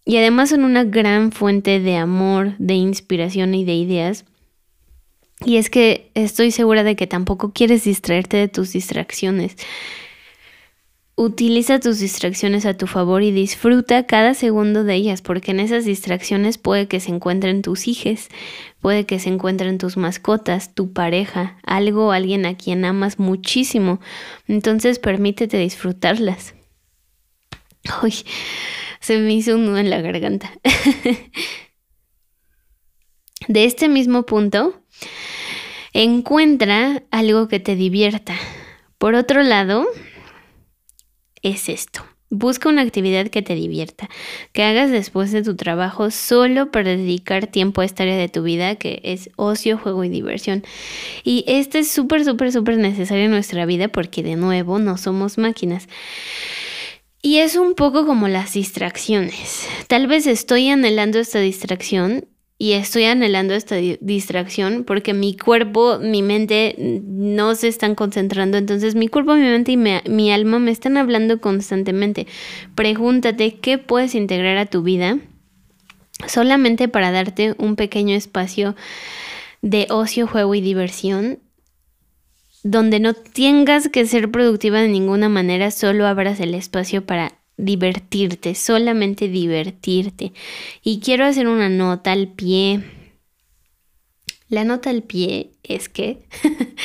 y además son una gran fuente de amor, de inspiración y de ideas. Y es que estoy segura de que tampoco quieres distraerte de tus distracciones. Utiliza tus distracciones a tu favor y disfruta cada segundo de ellas, porque en esas distracciones puede que se encuentren tus hijos, puede que se encuentren tus mascotas, tu pareja, algo, alguien a quien amas muchísimo. Entonces permítete disfrutarlas. Uy, se me hizo un nudo en la garganta. (laughs) de este mismo punto, encuentra algo que te divierta. Por otro lado, es esto. Busca una actividad que te divierta, que hagas después de tu trabajo solo para dedicar tiempo a esta área de tu vida que es ocio, juego y diversión. Y este es súper, súper, súper necesario en nuestra vida porque de nuevo no somos máquinas. Y es un poco como las distracciones. Tal vez estoy anhelando esta distracción y estoy anhelando esta distracción porque mi cuerpo, mi mente no se están concentrando. Entonces mi cuerpo, mi mente y mi, alma me están hablando constantemente. Pregúntate qué puedes integrar a tu vida solamente para darte un pequeño espacio de ocio, juego y diversión donde no tengas que ser productiva de ninguna manera, solo abras el espacio para divertirte, solamente divertirte. Y quiero hacer una nota al pie. La nota al pie es que (laughs)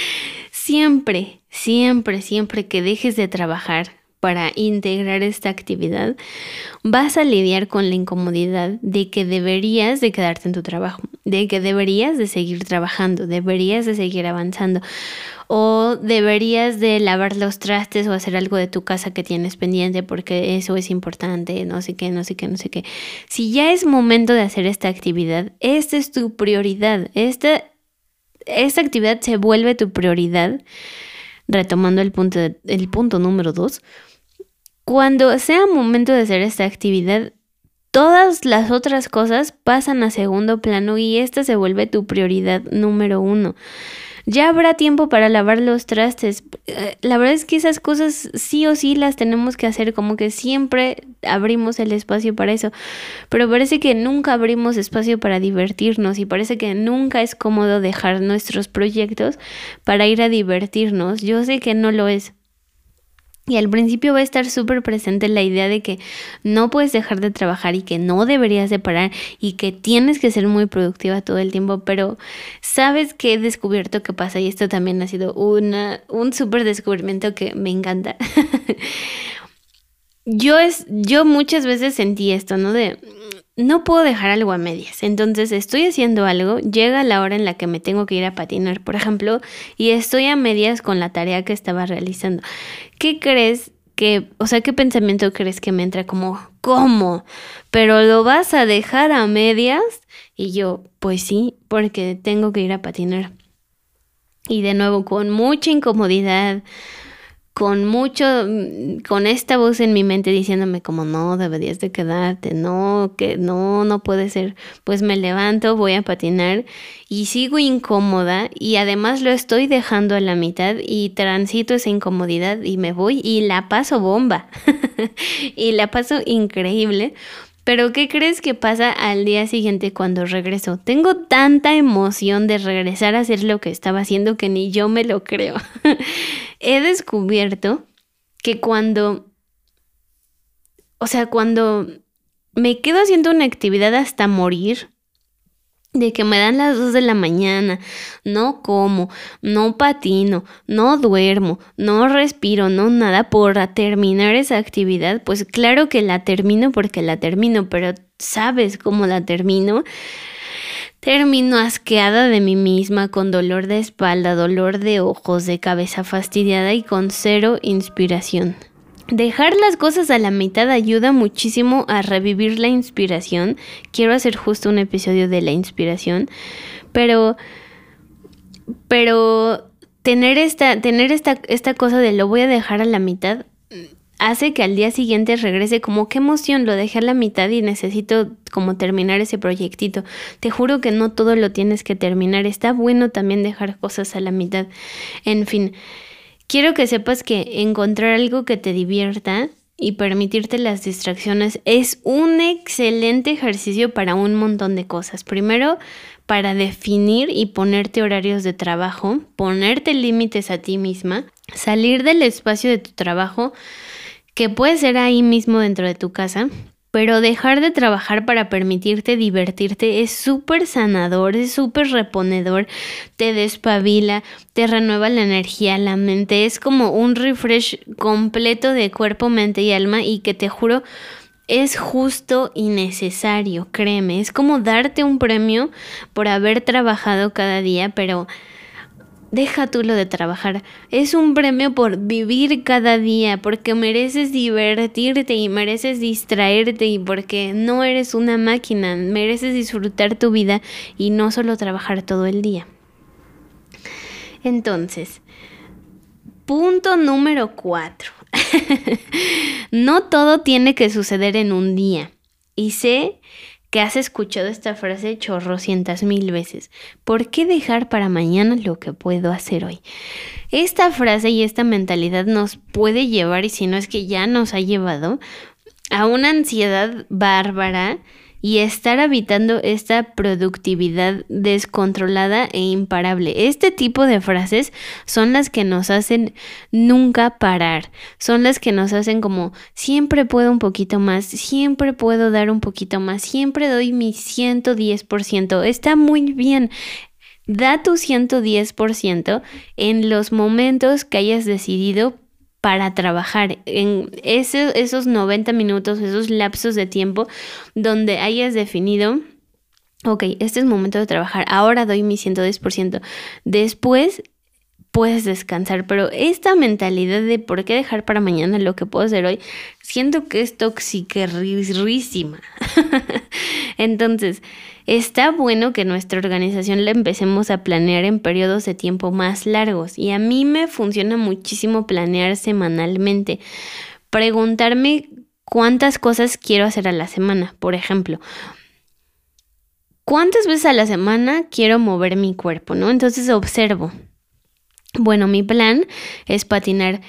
siempre, siempre, siempre que dejes de trabajar para integrar esta actividad, vas a lidiar con la incomodidad de que deberías de quedarte en tu trabajo, de que deberías de seguir trabajando, deberías de seguir avanzando o deberías de lavar los trastes o hacer algo de tu casa que tienes pendiente porque eso es importante, no sé qué, no sé qué, no sé qué. Si ya es momento de hacer esta actividad, esta es tu prioridad, esta, esta actividad se vuelve tu prioridad, retomando el punto, el punto número dos, cuando sea momento de hacer esta actividad, todas las otras cosas pasan a segundo plano y esta se vuelve tu prioridad número uno ya habrá tiempo para lavar los trastes. Eh, la verdad es que esas cosas sí o sí las tenemos que hacer, como que siempre abrimos el espacio para eso, pero parece que nunca abrimos espacio para divertirnos y parece que nunca es cómodo dejar nuestros proyectos para ir a divertirnos. Yo sé que no lo es. Y al principio va a estar súper presente la idea de que no puedes dejar de trabajar y que no deberías de parar y que tienes que ser muy productiva todo el tiempo, pero sabes que he descubierto que pasa y esto también ha sido una, un súper descubrimiento que me encanta. (laughs) yo, es, yo muchas veces sentí esto, ¿no? De no puedo dejar algo a medias. Entonces estoy haciendo algo, llega la hora en la que me tengo que ir a patinar, por ejemplo, y estoy a medias con la tarea que estaba realizando. ¿Qué crees que, o sea, qué pensamiento crees que me entra como, ¿cómo? Pero lo vas a dejar a medias? Y yo, pues sí, porque tengo que ir a patinar. Y de nuevo, con mucha incomodidad, con mucho, mm, con esta voz en mi mente diciéndome como no, deberías de quedarte, no, que no, no puede ser. Pues me levanto, voy a patinar y sigo incómoda y además lo estoy dejando a la mitad y transito esa incomodidad y me voy y la paso bomba. (laughs) y la paso increíble pero ¿qué crees que pasa al día siguiente cuando regreso? Tengo tanta emoción de regresar a hacer lo que estaba haciendo que ni yo me lo creo. (laughs) He descubierto que cuando, o sea, cuando me quedo haciendo una actividad hasta morir, de que me dan las 2 de la mañana, no como, no patino, no duermo, no respiro, no nada por terminar esa actividad, pues claro que la termino porque la termino, pero ¿sabes cómo la termino? Termino asqueada de mí misma, con dolor de espalda, dolor de ojos, de cabeza fastidiada y con cero inspiración. Dejar las cosas a la mitad ayuda muchísimo a revivir la inspiración. Quiero hacer justo un episodio de la inspiración, pero pero tener esta tener esta esta cosa de lo voy a dejar a la mitad hace que al día siguiente regrese como qué emoción, lo dejé a la mitad y necesito como terminar ese proyectito. Te juro que no todo lo tienes que terminar, está bueno también dejar cosas a la mitad. En fin, quiero que sepas que encontrar algo que te divierta y permitirte las distracciones es un excelente ejercicio para un montón de cosas. Primero, para definir y ponerte horarios de trabajo, ponerte límites a ti misma, salir del espacio de tu trabajo, que puede ser ahí mismo dentro de tu casa, pero dejar de trabajar para permitirte divertirte es súper sanador, es súper reponedor, te despabila, te renueva la energía, la mente, es como un refresh completo de cuerpo, mente y alma y que te juro es justo y necesario, créeme, es como darte un premio por haber trabajado cada día, pero deja tú lo de trabajar. Es un premio por vivir cada día, porque mereces divertirte y mereces distraerte y porque no eres una máquina, mereces disfrutar tu vida y no solo trabajar todo el día. Entonces, punto número cuatro. (laughs) no todo tiene que suceder en un día. Y sé que has escuchado esta frase chorrocientas mil veces. ¿Por qué dejar para mañana lo que puedo hacer hoy? Esta frase y esta mentalidad nos puede llevar, y si no es que ya nos ha llevado, a una ansiedad bárbara y estar habitando esta productividad descontrolada e imparable. Este tipo de frases son las que nos hacen nunca parar, son las que nos hacen como siempre puedo un poquito más, siempre puedo dar un poquito más, siempre doy mi 110%. Está muy bien. Da tu 110% en los momentos que hayas decidido para trabajar en esos 90 minutos, esos lapsos de tiempo donde hayas definido, ok, este es momento de trabajar, ahora doy mi 110%. Después puedes descansar, pero esta mentalidad de por qué dejar para mañana lo que puedo hacer hoy, siento que es toxiquerísima. (laughs) Entonces, Está bueno que nuestra organización la empecemos a planear en periodos de tiempo más largos y a mí me funciona muchísimo planear semanalmente. Preguntarme cuántas cosas quiero hacer a la semana, por ejemplo. ¿Cuántas veces a la semana quiero mover mi cuerpo, no? Entonces observo. Bueno, mi plan es patinar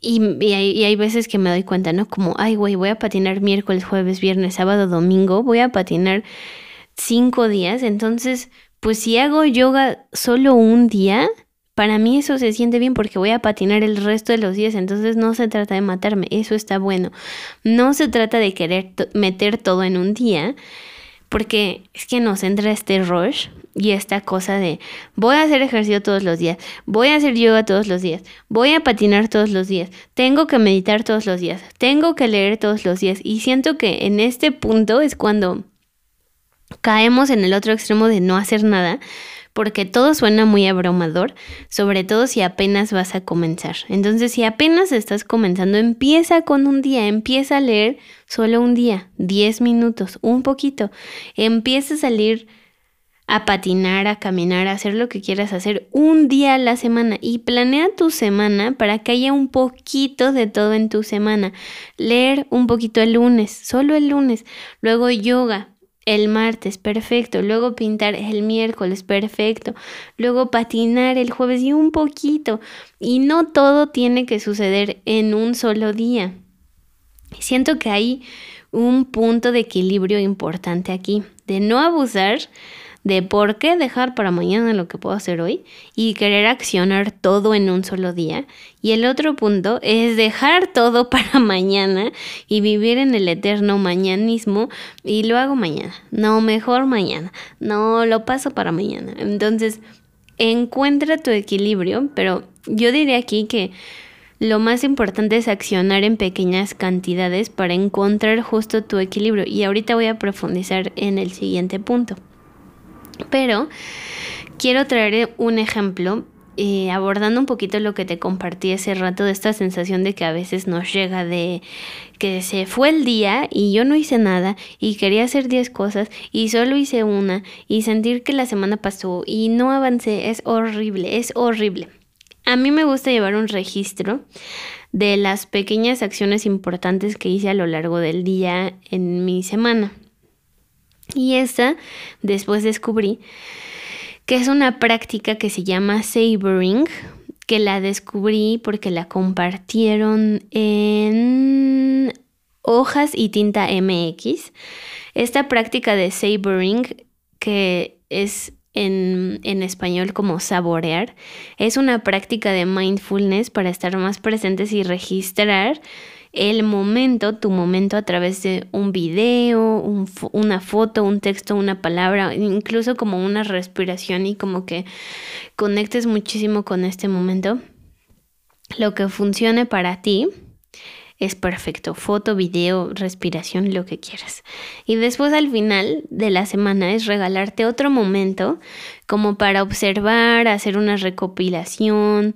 y, hay, hay, veces que me doy cuenta, ¿no? Como, ay, güey, voy a patinar miércoles, jueves, viernes, sábado, domingo. Voy a patinar cinco días, entonces, pues si hago yoga solo un día, para mí eso se siente bien porque voy a patinar el resto de los días, entonces no se trata de matarme, eso está bueno. No se trata de querer meter todo en un día, porque es que nos entra este rush y esta cosa de voy a hacer ejercicio todos los días, voy a hacer yoga todos los días, voy a patinar todos los días, tengo que meditar todos los días, tengo que leer todos los días y siento que en este punto es cuando caemos en el otro extremo de no hacer nada, porque todo suena muy abrumador, sobre todo si apenas vas a comenzar. Entonces, si apenas estás comenzando, empieza con un día, empieza a leer solo un día, 10 minutos, un poquito. Empieza a salir a patinar, a caminar, a hacer lo que quieras hacer un día a la semana y planea tu semana para que haya un poquito de todo en tu semana. Leer un poquito el lunes, solo el lunes, luego yoga, el martes, perfecto. Luego pintar el miércoles, perfecto. Luego patinar el jueves y un poquito. Y no todo tiene que suceder en un solo día. Siento que hay un punto de equilibrio importante aquí, de no abusar de por qué dejar para mañana lo que puedo hacer hoy y querer accionar todo en un solo día. Y el otro punto es dejar todo (laughs) para mañana y vivir en el eterno mañanismo y lo hago mañana, no mejor mañana, no lo paso para mañana. Entonces, encuentra tu equilibrio, pero yo diría aquí que lo más importante es accionar en pequeñas cantidades para encontrar justo tu equilibrio y ahorita voy a profundizar en el siguiente punto. Pero quiero traer un ejemplo eh, abordando un poquito lo que te compartí ese rato de esta sensación de que a veces nos llega de que se fue el día y yo no hice nada y quería hacer 10 cosas y solo hice una y sentir que la semana pasó y no avancé es horrible, es horrible. A mí me gusta llevar un registro de las pequeñas acciones importantes que hice a lo largo del día en mi semana. Y esta, después descubrí que es una práctica que se llama savoring, que la descubrí porque la compartieron en hojas y tinta MX. Esta práctica de savoring, que es en, en, español como saborear, es una práctica de mindfulness para estar más presentes y registrar el momento, tu momento a través de un video, una foto, un texto, una palabra, incluso como una respiración y como que conectes muchísimo con este momento. Lo que funcione para ti es perfecto. Foto, video, respiración, lo que quieras. Y después al final de la semana es regalarte otro momento como para observar, hacer una recopilación.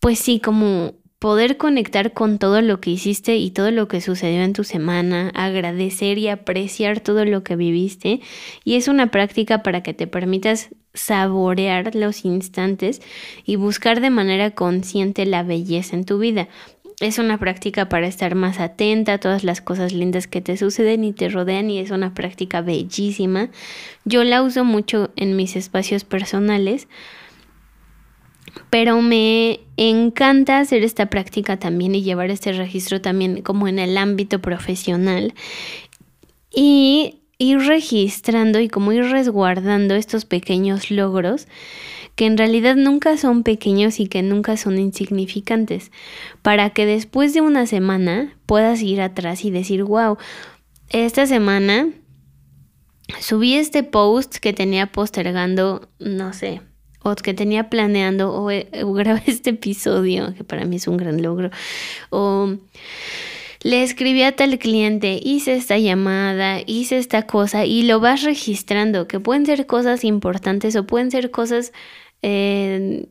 Pues sí, como poder conectar con todo lo que hiciste y todo lo que sucedió en tu semana, agradecer y apreciar todo lo que viviste. Y es una práctica para que te permitas saborear los instantes y buscar de manera consciente la belleza en tu vida. Es una práctica para estar más atenta a todas las cosas lindas que te suceden y te rodean y es una práctica bellísima. Yo la uso mucho en mis espacios personales pero me encanta hacer esta práctica también y llevar este registro también como en el ámbito profesional. Y ir registrando y como ir resguardando estos pequeños logros que en realidad nunca son pequeños y que nunca son insignificantes, para que después de una semana puedas ir atrás y decir, wow, esta semana subí este post que tenía postergando, no sé, o que tenía planeando o, eh, (laughs) grabé este episodio, que para mí es un gran logro, o le escribí a tal cliente, hice esta llamada, hice esta cosa y lo vas registrando, que pueden ser cosas importantes o pueden ser cosas eh,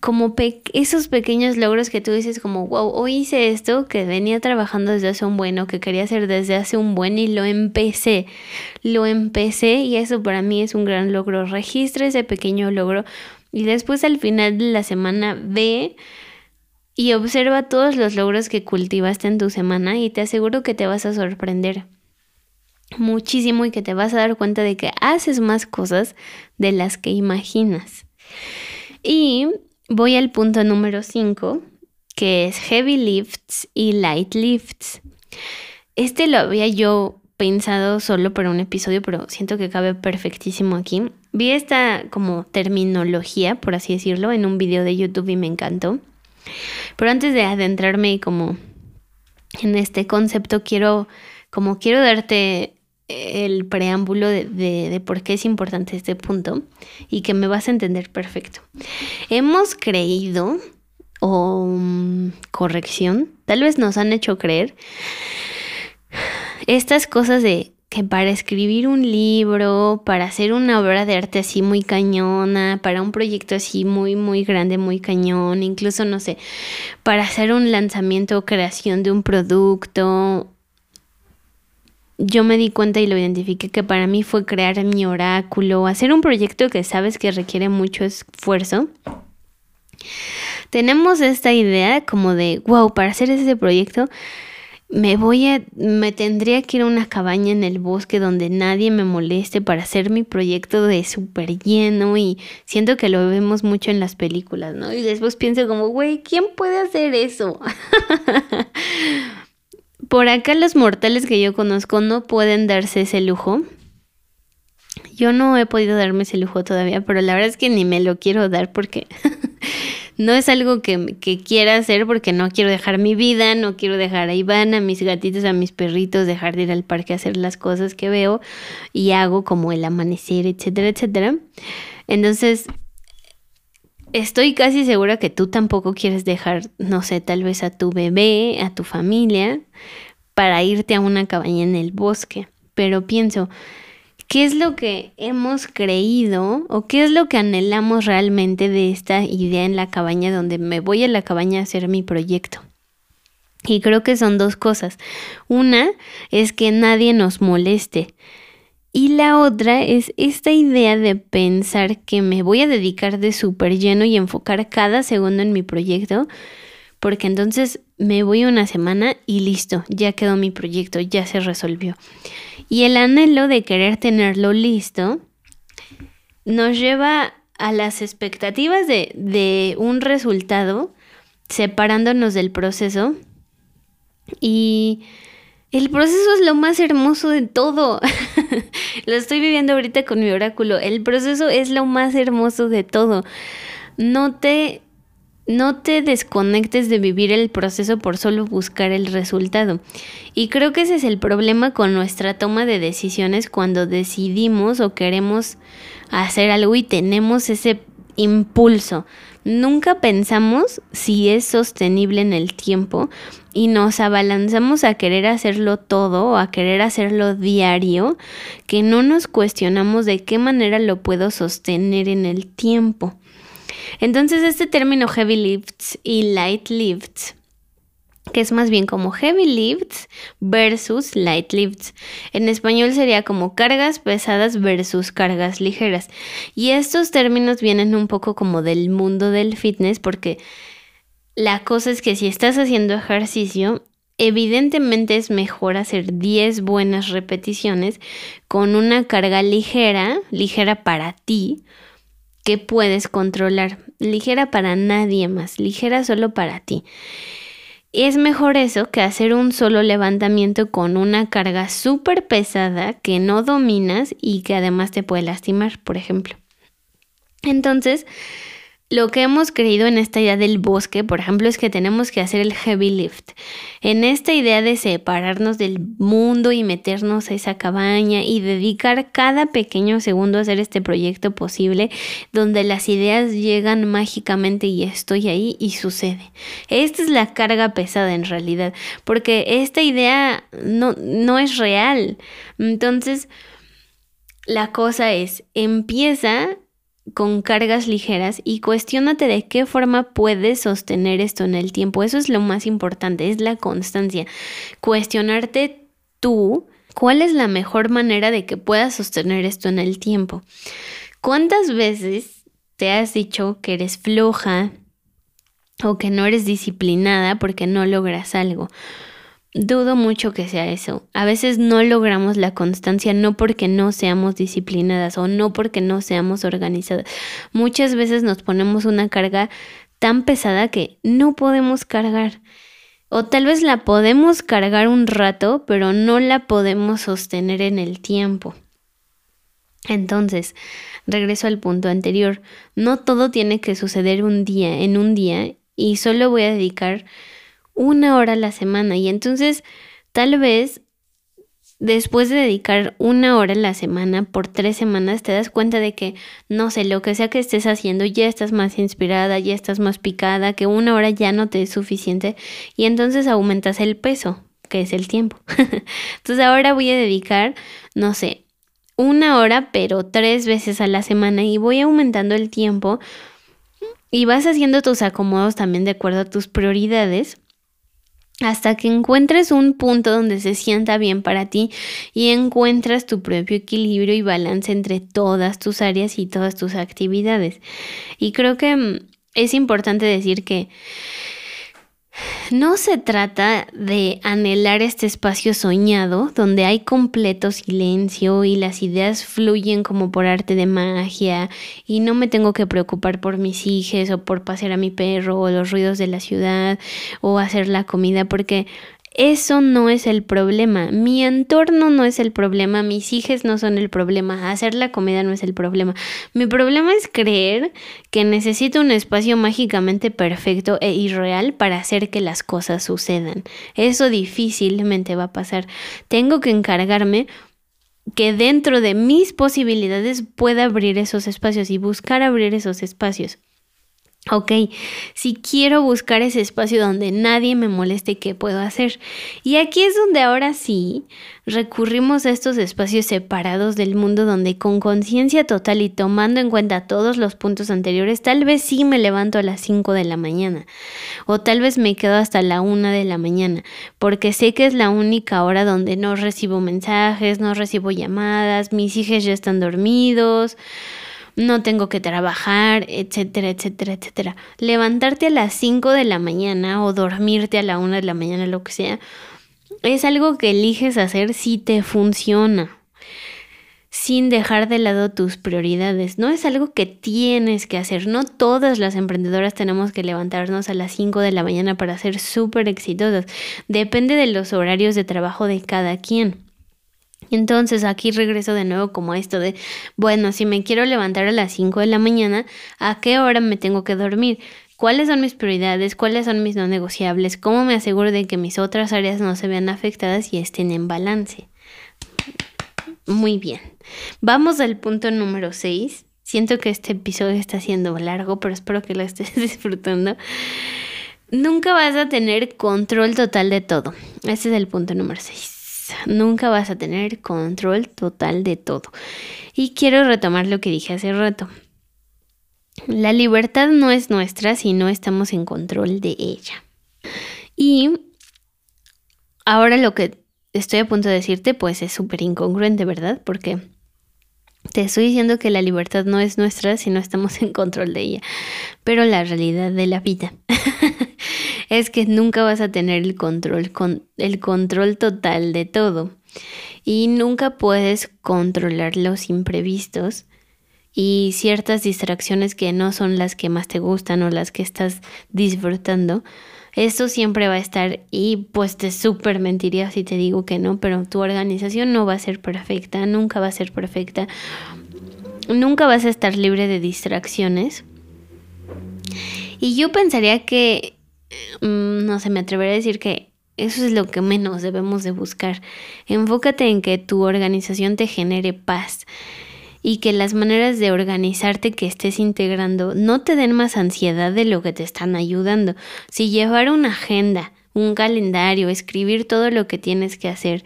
como esos pequeños logros que tú dices como, wow, hoy hice esto que venía trabajando desde hace un buen o que quería hacer desde hace un buen y lo empecé, lo empecé y eso para mí es un gran logro. Registra ese pequeño logro y después al final de la semana ve y observa todos los logros que cultivaste en tu semana y te aseguro que te vas a sorprender muchísimo y que te vas a dar cuenta de que haces más cosas de las que imaginas. Y voy al punto número 5, que es heavy lifts y light lifts. Este lo había yo pensado solo para un episodio, pero siento que cabe perfectísimo aquí. Vi esta como terminología, por así decirlo, en un video de YouTube y me encantó. Pero antes de adentrarme como en este concepto, quiero como quiero darte el preámbulo de, por qué es importante este punto y que me vas a entender perfecto. Hemos creído, o mm, corrección, tal vez nos han hecho creer estas cosas de que para escribir un libro, para hacer una obra de arte así muy cañona, para un proyecto así muy, muy grande, muy cañón, incluso, no sé, para hacer un lanzamiento o creación de un producto yo me di cuenta y lo identifiqué que para mí fue crear mi oráculo, hacer un proyecto que sabes que requiere mucho esfuerzo. Tenemos esta idea como de, wow, para hacer ese proyecto me voy a, me tendría que ir a una cabaña en el bosque donde nadie me moleste para hacer mi proyecto de súper lleno y siento que lo vemos mucho en las películas, ¿no? Y después pienso como, güey, ¿quién puede hacer eso? (laughs) Por acá los mortales que yo conozco no pueden darse ese lujo. Yo no he podido darme ese lujo todavía, pero la verdad es que ni me lo quiero dar porque (laughs) no es algo que, quiera hacer porque no quiero dejar mi vida, no quiero dejar a Iván, a mis gatitos, a mis perritos, dejar de ir al parque a hacer las cosas que veo y hago como el amanecer, etcétera, etcétera. Entonces, estoy casi segura que tú tampoco quieres dejar, no sé, tal vez a tu bebé, a tu familia, para irte a una cabaña en el bosque. Pero pienso, ¿qué es lo que hemos creído o qué es lo que anhelamos realmente de esta idea en la cabaña donde me voy a la cabaña a hacer mi proyecto? Y creo que son dos cosas. Una es que nadie nos moleste. Y la otra es esta idea de pensar que me voy a dedicar de súper lleno y enfocar cada segundo en mi proyecto, porque entonces me voy una semana y listo, ya quedó mi proyecto, ya se resolvió. Y el anhelo de querer tenerlo listo nos lleva a las expectativas de, de un resultado, separándonos del proceso Y el proceso es lo más hermoso de todo. (laughs) lo estoy viviendo ahorita con mi oráculo. El proceso es lo más hermoso de todo. No te no te desconectes de vivir el proceso por solo buscar el resultado. Y creo que ese es el problema con nuestra toma de decisiones cuando decidimos o queremos hacer algo y tenemos ese impulso. Nunca pensamos si es sostenible en el tiempo y nos abalanzamos a querer hacerlo todo o a querer hacerlo diario, que no nos cuestionamos de qué manera lo puedo sostener en el tiempo. Entonces este término heavy lifts y light lifts que es más bien como heavy lifts versus light lifts. En español sería como cargas pesadas versus cargas ligeras. Y estos términos vienen un poco como del mundo del fitness porque la cosa es que si estás haciendo ejercicio, evidentemente es mejor hacer 10 buenas repeticiones con una carga ligera, ligera para ti, que puedes controlar. Ligera para nadie más, ligera solo para ti. Es mejor eso que hacer un solo levantamiento con una carga súper pesada que no dominas y que además te puede lastimar, por ejemplo. Entonces, lo que hemos creído en esta idea del bosque, por ejemplo, es que tenemos que hacer el heavy lift. En esta idea de separarnos del mundo y meternos a esa cabaña y dedicar cada pequeño segundo a hacer este proyecto posible, donde las ideas llegan mágicamente y estoy ahí y sucede. Esta es la carga pesada en realidad, porque esta idea no, no es real. Entonces, la cosa es, empieza con cargas ligeras y cuestionate de qué forma puedes sostener esto en el tiempo. Eso es lo más importante, es la constancia. Cuestionarte tú cuál es la mejor manera de que puedas sostener esto en el tiempo. ¿Cuántas veces te has dicho que eres floja o que no eres disciplinada porque no logras algo? Dudo mucho que sea eso. A veces no logramos la constancia no porque no seamos disciplinadas o no porque no seamos organizadas. Muchas veces nos ponemos una carga tan pesada que no podemos cargar. O tal vez la podemos cargar un rato, pero no la podemos sostener en el tiempo. Entonces, regreso al punto anterior. No todo tiene que suceder un día, en un día, y solo voy a dedicar una hora a la semana. Y entonces, tal vez después de dedicar una hora a la semana por tres semanas, te das cuenta de que, no sé, lo que sea que estés haciendo, ya estás más inspirada, ya estás más picada, que una hora ya no te es suficiente y entonces aumentas el peso, que es el tiempo. (laughs) entonces ahora voy a dedicar, no sé, una hora, pero tres veces a la semana y voy aumentando el tiempo y vas haciendo tus acomodos también de acuerdo a tus prioridades hasta que encuentres un punto donde se sienta bien para ti y encuentras tu propio equilibrio y balance entre todas tus áreas y todas tus actividades. Y creo que mm, es importante decir que no se trata de anhelar este espacio soñado donde hay completo silencio y las ideas fluyen como por arte de magia y no me tengo que preocupar por mis hijos o por pasear a mi perro o los ruidos de la ciudad o hacer la comida porque eso no es el problema. Mi entorno no es el problema. Mis hijos no son el problema. Hacer la comida no es el problema. Mi problema es creer que necesito un espacio mágicamente perfecto e irreal para hacer que las cosas sucedan. Eso difícilmente va a pasar. Tengo que encargarme que dentro de mis posibilidades pueda abrir esos espacios y buscar abrir esos espacios. Ok, si quiero buscar ese espacio donde nadie me moleste, ¿qué puedo hacer? Y aquí es donde ahora sí recurrimos a estos espacios separados del mundo donde con conciencia total y tomando en cuenta todos los puntos anteriores, tal vez sí me levanto a las 5 de la mañana o tal vez me quedo hasta la 1 de la mañana porque sé que es la única hora donde no recibo mensajes, no recibo llamadas, mis hijos ya están dormidos no tengo que trabajar, etcétera, etcétera, etcétera. Levantarte a las 5 de la mañana o dormirte a la 1 de la mañana, lo que sea, es algo que eliges hacer si te funciona. sin dejar de lado tus prioridades. No es algo que tienes que hacer. No todas las emprendedoras tenemos que levantarnos a las 5 de la mañana para ser súper exitosas. Depende de los horarios de trabajo de cada quien. Entonces aquí regreso de nuevo como esto de, bueno, si me quiero levantar a las 5 de la mañana, ¿a qué hora me tengo que dormir? ¿Cuáles son mis prioridades? ¿Cuáles son mis no negociables? ¿Cómo me aseguro de que mis otras áreas no se vean afectadas y estén en balance? Muy bien. Vamos al punto número 6. Siento que este episodio está siendo largo, pero espero que lo estés (laughs) disfrutando. Nunca vas a tener control total de todo. Ese es el punto número 6. Nunca vas a tener control total de todo. Y quiero retomar lo que dije hace rato. La libertad no es nuestra si no estamos en control de ella. Y ahora lo que estoy a punto de decirte, pues es súper incongruente, ¿verdad? Porque te estoy diciendo que la libertad no es nuestra si no estamos en control de ella. Pero la realidad de la vida (laughs) es que nunca vas a tener el control, con, el control total de todo. Y nunca puedes controlar los imprevistos y ciertas distracciones que no son las que más te gustan o las que estás disfrutando. Esto siempre va a estar y pues te súper mentiría si te digo que no, pero tu organización no va a ser perfecta, nunca va a ser perfecta. Nunca vas a estar libre de distracciones. Y yo pensaría que no sé, me atrevería a decir que eso es lo que menos debemos de buscar. Enfócate en que tu organización te genere paz y que las maneras de organizarte que estés integrando no te den más ansiedad de lo que te están ayudando. Si llevar una agenda, un calendario, escribir todo lo que tienes que hacer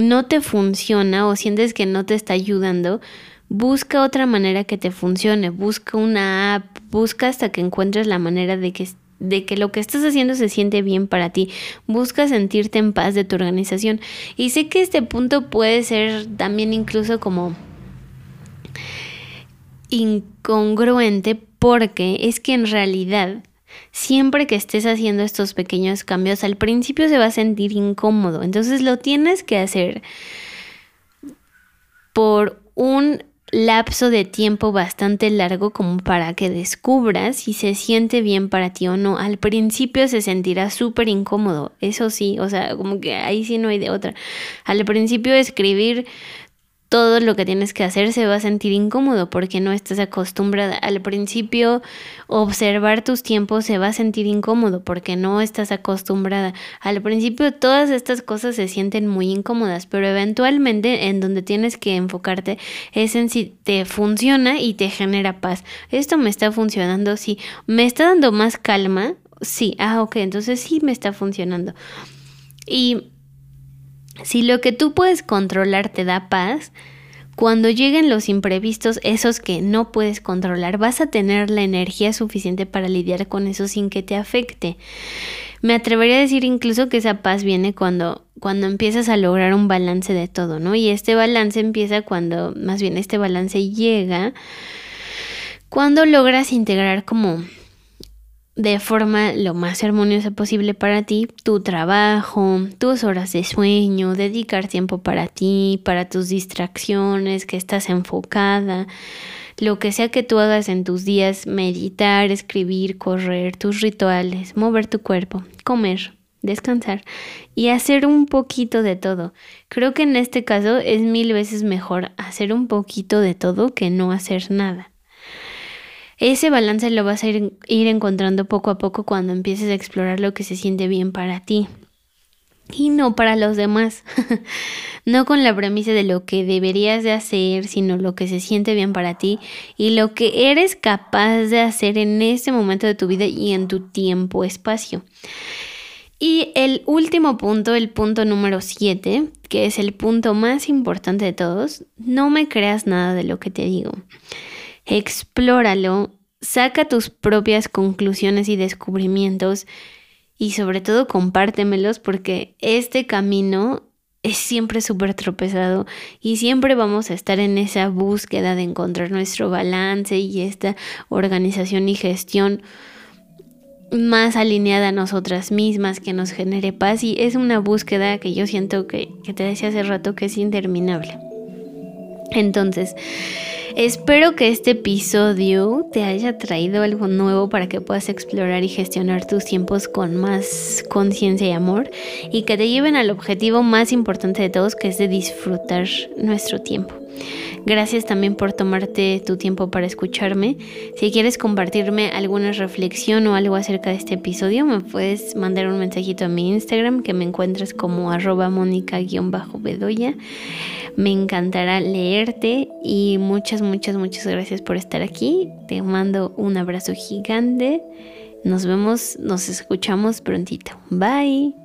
no te funciona o sientes que no te está ayudando, busca otra manera que te funcione, busca una app, busca hasta que encuentres la manera de que de que lo que estás haciendo se siente bien para ti. Busca sentirte en paz de tu organización. Y sé que este punto puede ser también incluso como incongruente porque es que en realidad siempre que estés haciendo estos pequeños cambios al principio se va a sentir incómodo. Entonces lo tienes que hacer por un lapso de tiempo bastante largo como para que descubras si se siente bien para ti o no. Al principio se sentirá súper incómodo, eso sí, o sea, como que ahí sí no hay de otra. Al principio escribir todo lo que tienes que hacer se va a sentir incómodo porque no estás acostumbrada. Al principio, observar tus tiempos se va a sentir incómodo porque no estás acostumbrada. Al principio, todas estas cosas se sienten muy incómodas, pero eventualmente en donde tienes que enfocarte es en si te funciona y te genera paz. Esto me está funcionando, sí. ¿Me está dando más calma? Sí. Ah, ok, entonces sí me está funcionando. Y si lo que tú puedes controlar te da paz, cuando lleguen los imprevistos, esos que no puedes controlar, vas a tener la energía suficiente para lidiar con eso sin que te afecte. Me atrevería a decir incluso que esa paz viene cuando, cuando empiezas a lograr un balance de todo, ¿no? Y este balance empieza cuando, más bien este balance llega cuando logras integrar como de forma lo más armoniosa posible para ti, tu trabajo, tus horas de sueño, dedicar tiempo para ti, para tus distracciones, que estás enfocada, lo que sea que tú hagas en tus días, meditar, escribir, correr, tus rituales, mover tu cuerpo, comer, descansar y hacer un poquito de todo. Creo que en este caso es mil veces mejor hacer un poquito de todo que no hacer nada. Ese balance lo vas a ir, encontrando poco a poco cuando empieces a explorar lo que se siente bien para ti y no para los demás. (laughs) no con la premisa de lo que deberías de hacer, sino lo que se siente bien para ti y lo que eres capaz de hacer en este momento de tu vida y en tu tiempo, espacio. Y el último punto, el punto número 7, que es el punto más importante de todos, no me creas nada de lo que te digo explóralo, saca tus propias conclusiones y descubrimientos y sobre todo compártemelos porque este camino es siempre súper tropezado y siempre vamos a estar en esa búsqueda de encontrar nuestro balance y esta organización y gestión más alineada a nosotras mismas, que nos genere paz y es una búsqueda que yo siento que, que te decía hace rato que es interminable. Entonces, espero que este episodio te haya traído algo nuevo para que puedas explorar y gestionar tus tiempos con más conciencia y amor y que te lleven al objetivo más importante de todos, que es de disfrutar nuestro tiempo. Gracias también por tomarte tu tiempo para escucharme. Si quieres compartirme alguna reflexión o algo acerca de este episodio, me puedes mandar un mensajito a mi Instagram que me encuentras como arroba mónica-bedoya. Me encantará leerte y muchas, muchas, muchas gracias por estar aquí. Te mando un abrazo gigante. Nos vemos, nos escuchamos prontito. Bye.